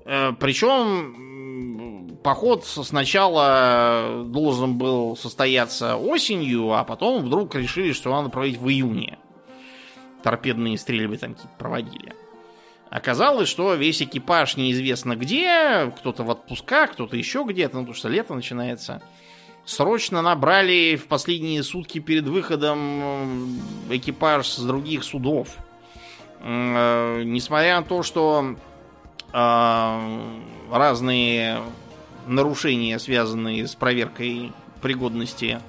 Э, причем поход сначала должен был состояться осенью, а потом вдруг решили, что надо проводить в июне. Торпедные стрельбы там какие-то проводили. Оказалось, что весь экипаж неизвестно где, кто-то в отпусках, кто-то еще где-то, ну, потому что лето начинается. Срочно набрали в последние сутки перед выходом экипаж с других судов. Э, несмотря на то, что э, разные нарушения, связанные с проверкой пригодности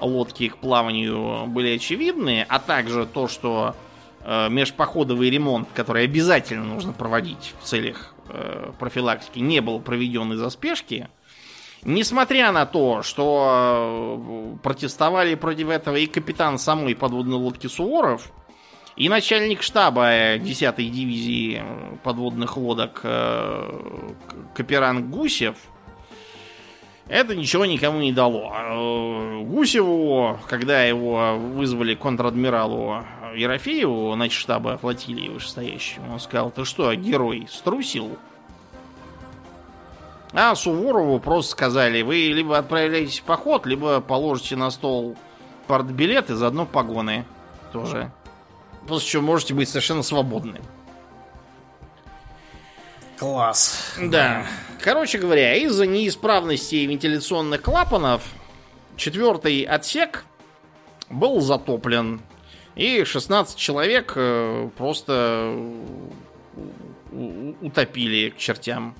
лодки к плаванию, были очевидны, а также то, что э, межпоходовый ремонт, который обязательно нужно проводить в целях профилактики, не был проведен из-за спешки, Несмотря на то, что протестовали против этого и капитан самой подводной лодки Суворов, и начальник штаба 10-й дивизии подводных лодок э, Каперан Гусев, это ничего никому не дало. А, Гусеву, когда его вызвали контр-адмиралу Ерофееву, значит, штаба флотилии вышестоящему, он сказал, ты что, герой, струсил? А Суворову просто сказали, вы либо отправляетесь в поход, либо положите на стол партбилет и заодно погоны тоже после чего можете быть совершенно свободны. Класс. Да. Короче говоря, из-за неисправности вентиляционных клапанов четвертый отсек был затоплен. И 16 человек э, просто утопили к чертям.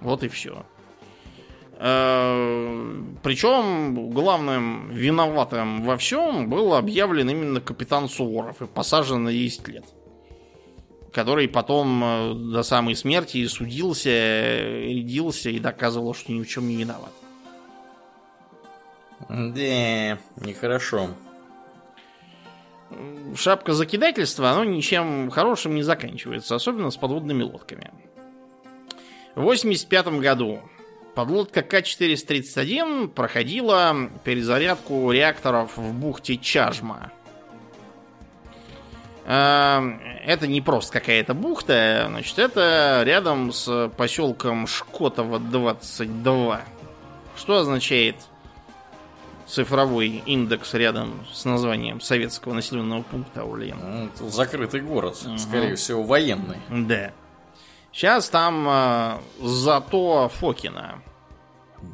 Вот и все. Э, Причем главным виноватым во всем был объявлен именно капитан Суворов и посажен на 10 лет. Который потом э, до самой смерти судился, рядился и доказывал, что ни в чем не виноват. Да, нехорошо. Шапка закидательства, оно ничем хорошим не заканчивается, особенно с подводными лодками. В 85 году Подлодка К-431 проходила перезарядку реакторов в бухте Чажма. Эм, это не просто какая-то бухта, значит, это рядом с поселком Шкотово 22. Что означает цифровой индекс рядом с названием советского населенного пункта Ульян? Ну, закрытый город, угу. скорее всего, военный. Да. Сейчас там э, зато Фокина.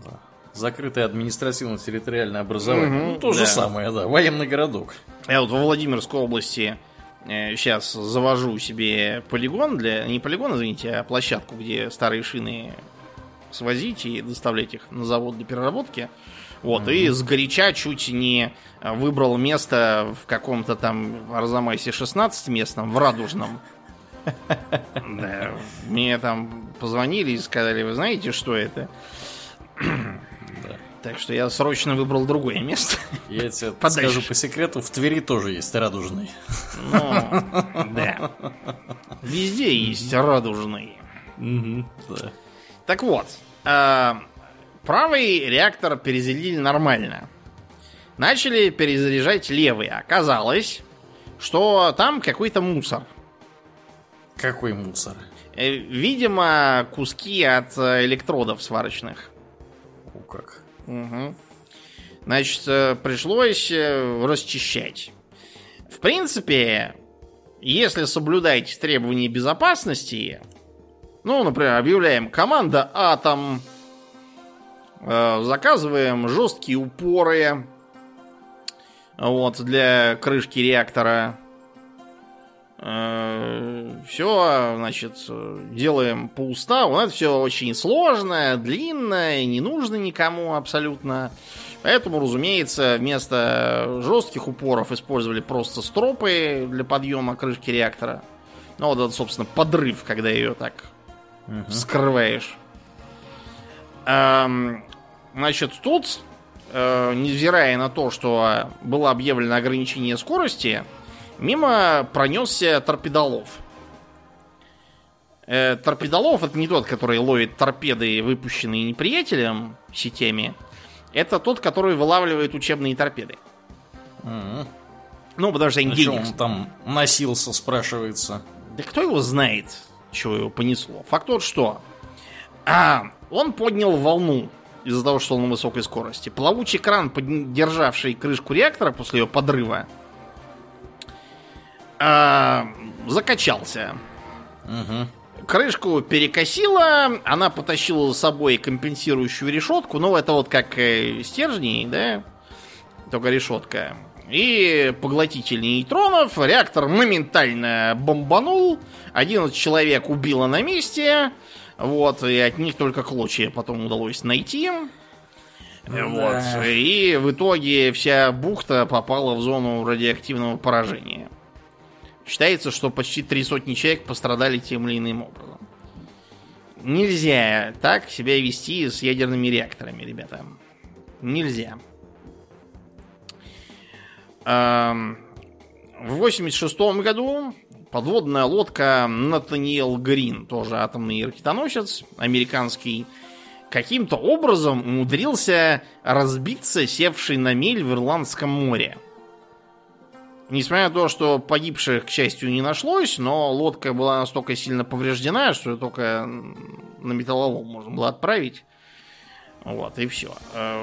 Да. Закрытое административно-территориальное образование. Угу, ну, то да. же самое, да. Военный городок. Я вот во Владимирской области э, сейчас завожу себе полигон для... Не полигон, извините, а площадку, где старые шины свозить и доставлять их на завод для переработки. Вот, угу. и сгоряча чуть не выбрал место в каком-то там Арзамасе 16 местном, в Радужном. Да, мне там позвонили и сказали, вы знаете, что это? Да. Так что я срочно выбрал другое место. Я тебе Подальше. скажу по секрету, в Твери тоже есть радужный. Ну, да. Везде есть радужный. Угу, да. Так вот, а, правый реактор перезарядили нормально. Начали перезаряжать левый. Оказалось, что там какой-то мусор. Какой мусор? Э, видимо, куски от э, электродов сварочных. О, как. Угу. Значит, э, пришлось расчищать. В принципе, если соблюдаете требования безопасности, ну, например, объявляем команда Атом, заказываем жесткие упоры вот, для крышки реактора, все, значит, делаем по уставу. Это все очень сложное, длинное, не нужно никому абсолютно. Поэтому, разумеется, вместо жестких упоров использовали просто стропы для подъема крышки реактора. Ну, вот это, собственно, подрыв, когда ее так угу. вскрываешь. Эм, значит, тут, э, невзирая на то, что было объявлено ограничение скорости, мимо пронесся торпедолов. Э, торпедолов это не тот, который ловит торпеды, выпущенные неприятелем сетями. Это тот, который вылавливает учебные торпеды. Mm-hmm. Ну, потому что они денег... он там носился, спрашивается. Да кто его знает, чего его понесло. Факт тот, что а, он поднял волну из-за того, что он на высокой скорости. Плавучий кран, державший крышку реактора после ее подрыва, э, закачался. Угу. Крышку перекосила, она потащила за собой компенсирующую решетку. Ну, это вот как э, стержни, да? Только решетка. И поглотитель нейтронов. Реактор моментально бомбанул. 11 человек убило на месте. Вот, и от них только клочья потом удалось найти. Да. Вот. И в итоге вся бухта попала в зону радиоактивного поражения. Считается, что почти три сотни человек пострадали тем или иным образом. Нельзя так себя вести с ядерными реакторами, ребята. Нельзя. В 86 году подводная лодка Натаниэл Грин, тоже атомный ракетоносец, американский, каким-то образом умудрился разбиться севший на мель в Ирландском море. Несмотря на то, что погибших, к счастью, не нашлось, но лодка была настолько сильно повреждена, что только на металлолом можно было отправить. Вот, и все. Э,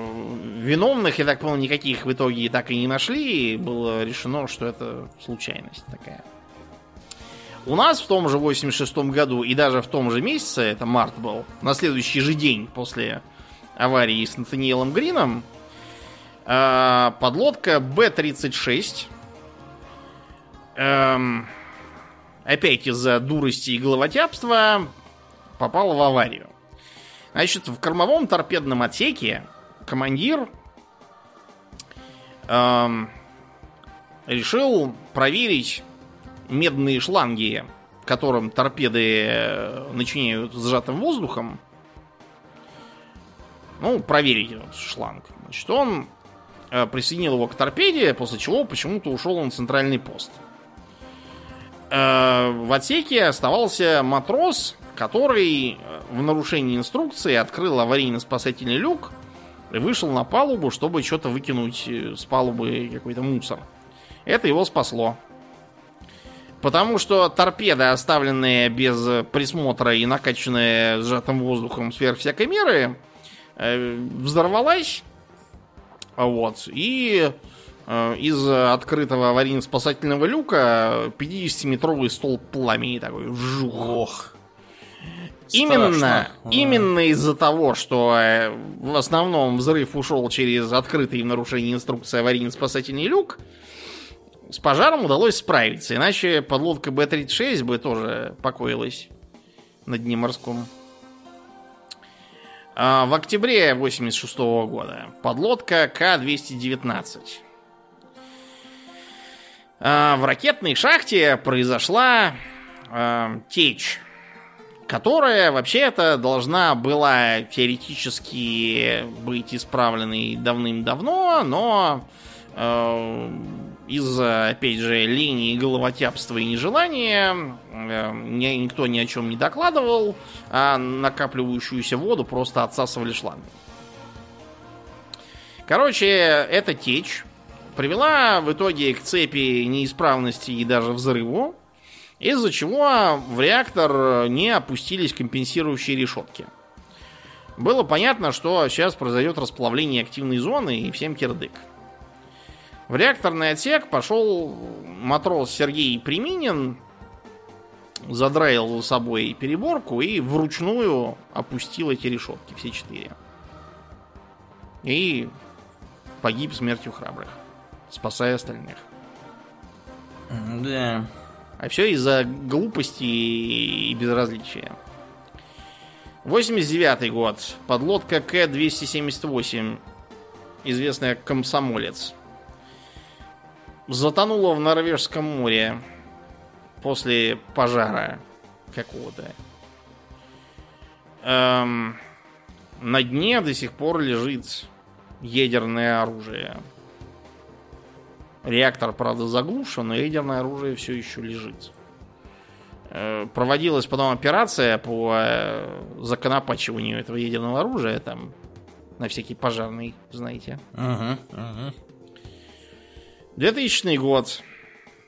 виновных, я так понял, никаких в итоге так и не нашли. И было решено, что это случайность такая. У нас в том же 86 году и даже в том же месяце, это март был, на следующий же день после аварии с Натаниелом Грином, э, подлодка Б-36 эм, опять из-за дурости и головотяпства попал в аварию. Значит, в кормовом торпедном отсеке командир эм, решил проверить медные шланги, которым торпеды э, начиняют сжатым воздухом. Ну, проверить этот шланг. Значит, он э, присоединил его к торпеде, после чего почему-то ушел на центральный пост. Э, в отсеке оставался матрос, который э, в нарушении инструкции открыл аварийно-спасательный люк и вышел на палубу, чтобы что-то выкинуть э, с палубы какой-то мусор. Это его спасло. Потому что торпеда, оставленная без присмотра и накачанная сжатым воздухом сверх всякой меры, взорвалась. Вот. И из открытого аварийно-спасательного люка 50-метровый стол пламени такой. Вжух. Ох. Именно, именно из-за того, что э, в основном взрыв ушел через открытый в нарушении инструкции аварийно-спасательный люк, с пожаром удалось справиться. Иначе подлодка Б-36 бы тоже покоилась на дне морском. А в октябре 86 года подлодка К-219 а, в ракетной шахте произошла э, течь, которая вообще-то должна была теоретически быть исправленной давным-давно, но э, из-за, опять же, линии головотяпства и нежелания э, никто ни о чем не докладывал, а накапливающуюся воду просто отсасывали шлангом. Короче, эта течь привела в итоге к цепи неисправности и даже взрыву, из-за чего в реактор не опустились компенсирующие решетки. Было понятно, что сейчас произойдет расплавление активной зоны и всем кирдык. В реакторный отсек пошел матрос Сергей Приминин, задраил за собой переборку и вручную опустил эти решетки, все четыре. И погиб смертью храбрых, спасая остальных. Да. А все из-за глупости и безразличия. 89 год. Подлодка К-278, известная «Комсомолец», затонула в Норвежском море после пожара какого-то. Эм, на дне до сих пор лежит ядерное оружие. Реактор, правда, заглушен, но ядерное оружие все еще лежит. Э, проводилась потом операция по э, законопачиванию этого ядерного оружия, там, на всякий пожарный, знаете. Угу, угу. 2000 год.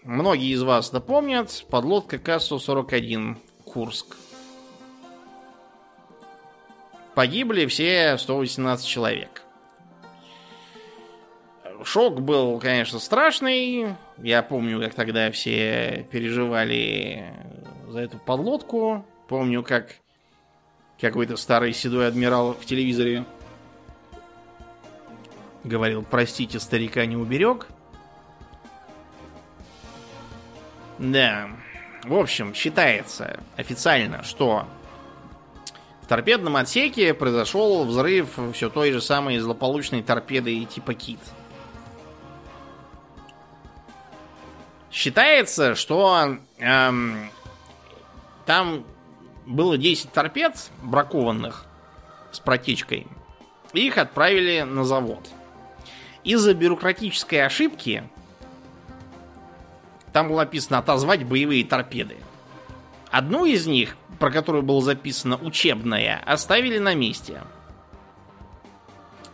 Многие из вас это помнят. Подлодка К-141 Курск. Погибли все 118 человек. Шок был, конечно, страшный. Я помню, как тогда все переживали за эту подлодку. Помню, как какой-то старый седой адмирал в телевизоре говорил, простите, старика не уберег. Да. В общем, считается официально, что в торпедном отсеке произошел взрыв все той же самой злополучной торпеды типа Кит. Считается, что эм, там было 10 торпед бракованных с протечкой. Их отправили на завод. Из-за бюрократической ошибки там было написано отозвать боевые торпеды. Одну из них, про которую было записано учебная, оставили на месте.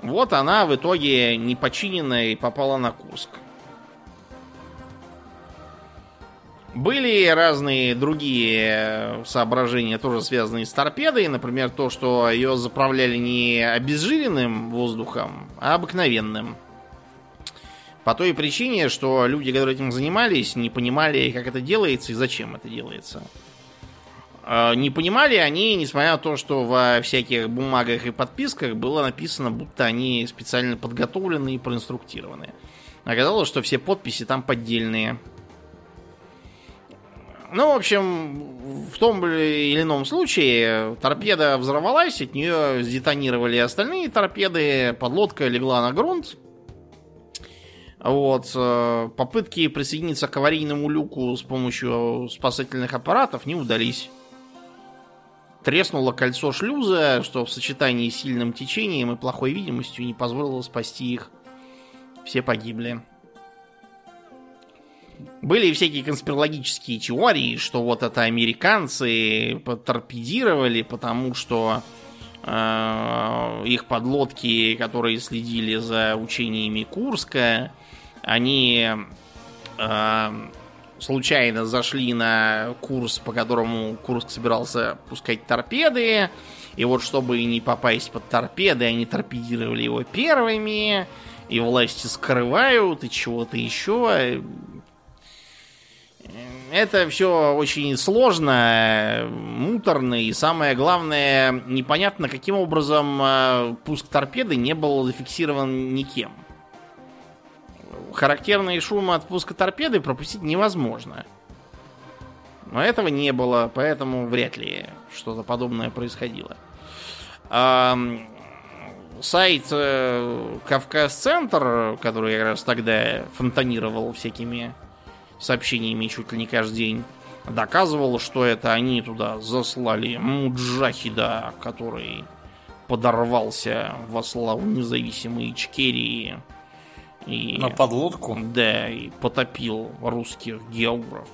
Вот она в итоге непочиненная и попала на Курск. Были разные другие соображения, тоже связанные с торпедой. Например, то, что ее заправляли не обезжиренным воздухом, а обыкновенным. По той причине, что люди, которые этим занимались, не понимали, как это делается и зачем это делается. А, не понимали они, несмотря на то, что во всяких бумагах и подписках было написано, будто они специально подготовлены и проинструктированы. Оказалось, что все подписи там поддельные. Ну, в общем, в том или ином случае торпеда взорвалась, от нее сдетонировали остальные торпеды, подлодка легла на грунт, вот. Э, попытки присоединиться к аварийному люку с помощью спасательных аппаратов не удались. Треснуло кольцо шлюза, что в сочетании с сильным течением и плохой видимостью не позволило спасти их. Все погибли. Были всякие конспирологические теории, что вот это американцы торпедировали, потому что э, их подлодки, которые следили за учениями Курска, они э, случайно зашли на курс, по которому Курск собирался пускать торпеды. И вот чтобы не попасть под торпеды, они торпедировали его первыми. И власти скрывают, и чего-то еще. Это все очень сложно, муторно, и самое главное, непонятно, каким образом э, пуск торпеды не был зафиксирован никем характерные шумы от пуска торпеды пропустить невозможно. Но этого не было, поэтому вряд ли что-то подобное происходило. Сайт э, Кавказ-центр, который я как раз тогда фонтанировал всякими сообщениями чуть ли не каждый день, доказывал, что это они туда заслали Муджахида, который подорвался во славу независимой Ичкерии и, На подлодку? Да, и потопил русских географов.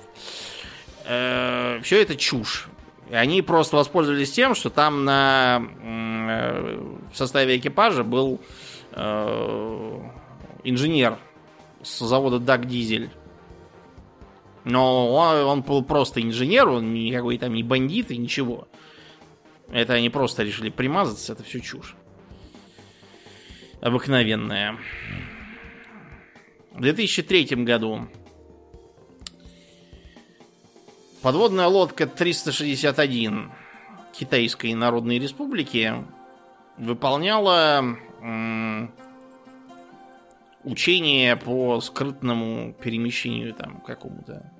Э, все это чушь. Они просто воспользовались тем, что там на, э, в составе экипажа был э, инженер с завода Дак Дизель. Но он, он был просто инженер, он никакой там не бандит и ничего. Это они просто решили примазаться, это все чушь. Обыкновенная. В 2003 году подводная лодка 361 Китайской Народной Республики выполняла учение по скрытному перемещению там какому-то.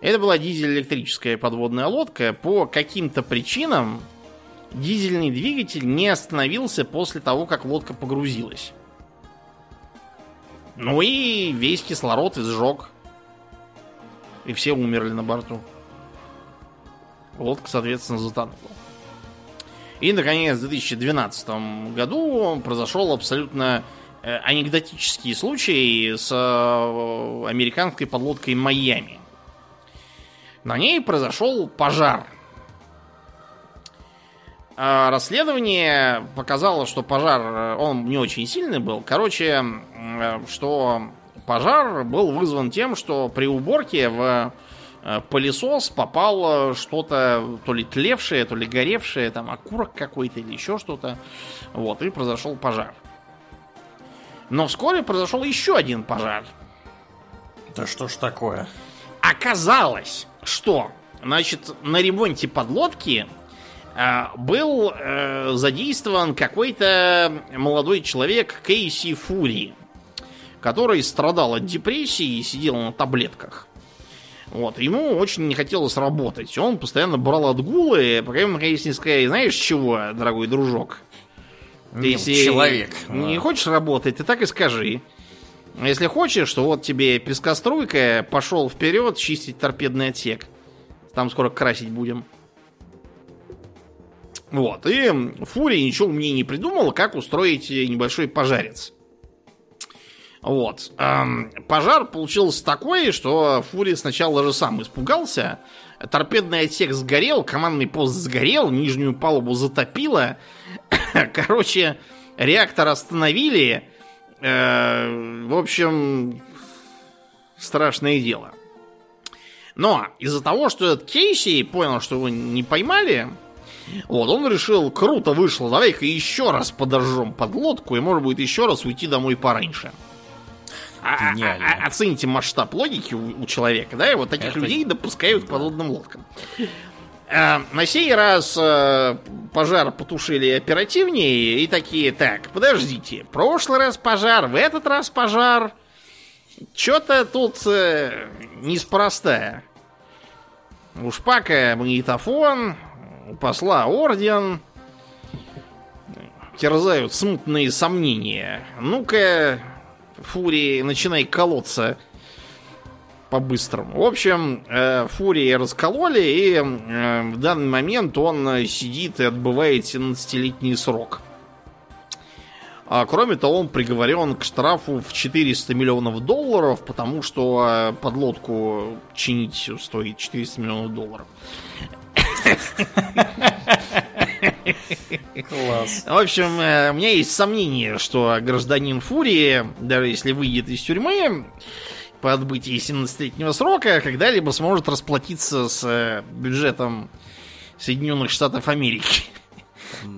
Это была дизель-электрическая подводная лодка. По каким-то причинам дизельный двигатель не остановился после того, как лодка погрузилась. Ну и весь кислород изжег. И все умерли на борту. Лодка, соответственно, затонула. И, наконец, в 2012 году произошел абсолютно анекдотический случай с э, американской подлодкой Майами. На ней произошел пожар. А расследование показало, что пожар, э, он не очень сильный был. Короче, что пожар был вызван тем, что при уборке в Э, пылесос попало что-то то ли тлевшее, то ли горевшее, там окурок какой-то или еще что-то. Вот, и произошел пожар. Но вскоре произошел еще один пожар. Да что ж такое? Оказалось, что, значит, на ремонте подлодки э, был э, задействован какой-то молодой человек Кейси Фури, который страдал от депрессии и сидел на таблетках. Вот, ему очень не хотелось работать. Он постоянно брал отгулы, пока ему наконец не сказали, знаешь чего, дорогой дружок? Ты ну, если человек. Не хочешь работать, ты так и скажи. Если хочешь, то вот тебе пескоструйка, пошел вперед чистить торпедный отсек. Там скоро красить будем. Вот, и Фурия ничего мне не придумала, как устроить небольшой пожарец. Вот. Эм, пожар получился такой, что Фури сначала же сам испугался. Торпедный отсек сгорел, командный пост сгорел, нижнюю палубу затопило. Короче, реактор остановили. Э, в общем, страшное дело. Но из-за того, что этот Кейси понял, что его не поймали, вот, он решил, круто вышло, давай-ка еще раз подожжем подлодку, и может будет еще раз уйти домой пораньше. А, Гениально. А, а, оцените масштаб логики у, у человека, да, и вот таких Это... людей допускают к подводным лодкам. А, на сей раз а, пожар потушили оперативнее и такие, так, подождите, прошлый раз пожар, в этот раз пожар. Что-то тут а, неспроста. У Шпака магнитофон, у посла орден. Терзают смутные сомнения. Ну-ка, Фурии начинай колоться по-быстрому. В общем, э, Фурии раскололи, и э, в данный момент он сидит и отбывает 17-летний срок. А кроме того, он приговорен к штрафу в 400 миллионов долларов, потому что э, подлодку чинить стоит 400 миллионов долларов. Класс. В общем, у меня есть сомнение, что гражданин Фурии, даже если выйдет из тюрьмы по отбытии 17-летнего срока, когда-либо сможет расплатиться с э, бюджетом Соединенных Штатов Америки.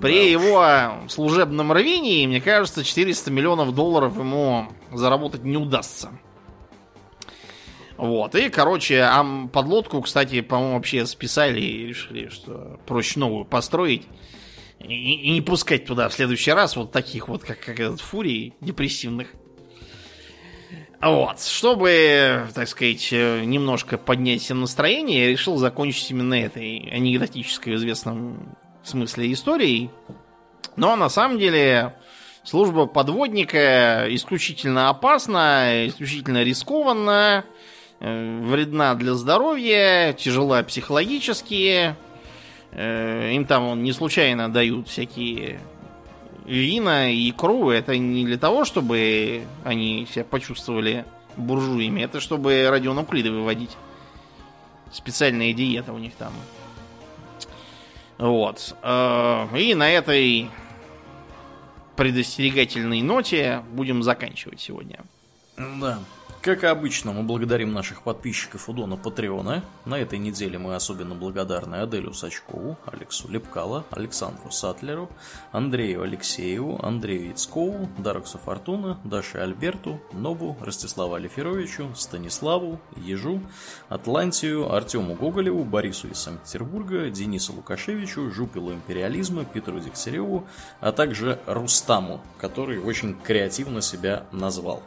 При его служебном рвении, мне кажется, 400 миллионов долларов ему заработать не удастся. Вот. И, короче, а подлодку, кстати, по-моему, вообще списали и решили, что проще новую построить. И, и не пускать туда в следующий раз вот таких вот, как, как этот Фурий, депрессивных. Вот. Чтобы, так сказать, немножко поднять себе настроение, я решил закончить именно этой анекдотической в известном смысле историей. Но на самом деле служба подводника исключительно опасна, исключительно рискованна Э, вредна для здоровья, тяжела психологически. Э, им там не случайно дают всякие вина и икру. Это не для того, чтобы они себя почувствовали буржуями. Это чтобы радионуклиды выводить. Специальная диета у них там. Вот. Э, и на этой предостерегательной ноте будем заканчивать сегодня. Да. Как обычно, мы благодарим наших подписчиков у Дона Патреона. На этой неделе мы особенно благодарны Аделю Сачкову, Алексу Лепкало, Александру Сатлеру, Андрею Алексееву, Андрею Яцкову, Дароксу Фортуна, Даше Альберту, Нобу, Ростиславу Алиферовичу, Станиславу, Ежу, Атлантию, Артему Гоголеву, Борису из Санкт-Петербурга, Денису Лукашевичу, Жупилу Империализма, Петру Дегтяреву, а также Рустаму, который очень креативно себя назвал.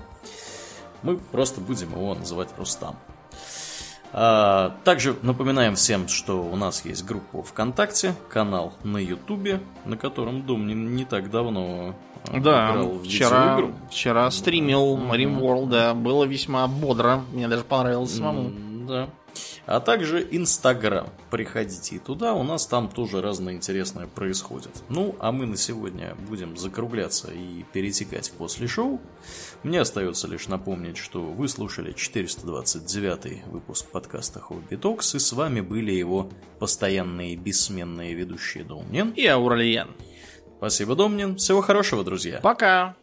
Мы просто будем его называть Рустам. А, также напоминаем всем, что у нас есть группа ВКонтакте, канал на Ютубе, на котором Дом не, не так давно а, да, играл в вчера, видеоигру. вчера стримил Marine World, да, было весьма бодро, мне даже понравилось самому. Да. А также Инстаграм. Приходите и туда, у нас там тоже разное интересное происходит. Ну, а мы на сегодня будем закругляться и перетекать после шоу. Мне остается лишь напомнить, что вы слушали 429 выпуск подкаста Хобби Токс, и с вами были его постоянные бессменные ведущие Домнин и Ауралиен. Спасибо, Домнин. Всего хорошего, друзья. Пока.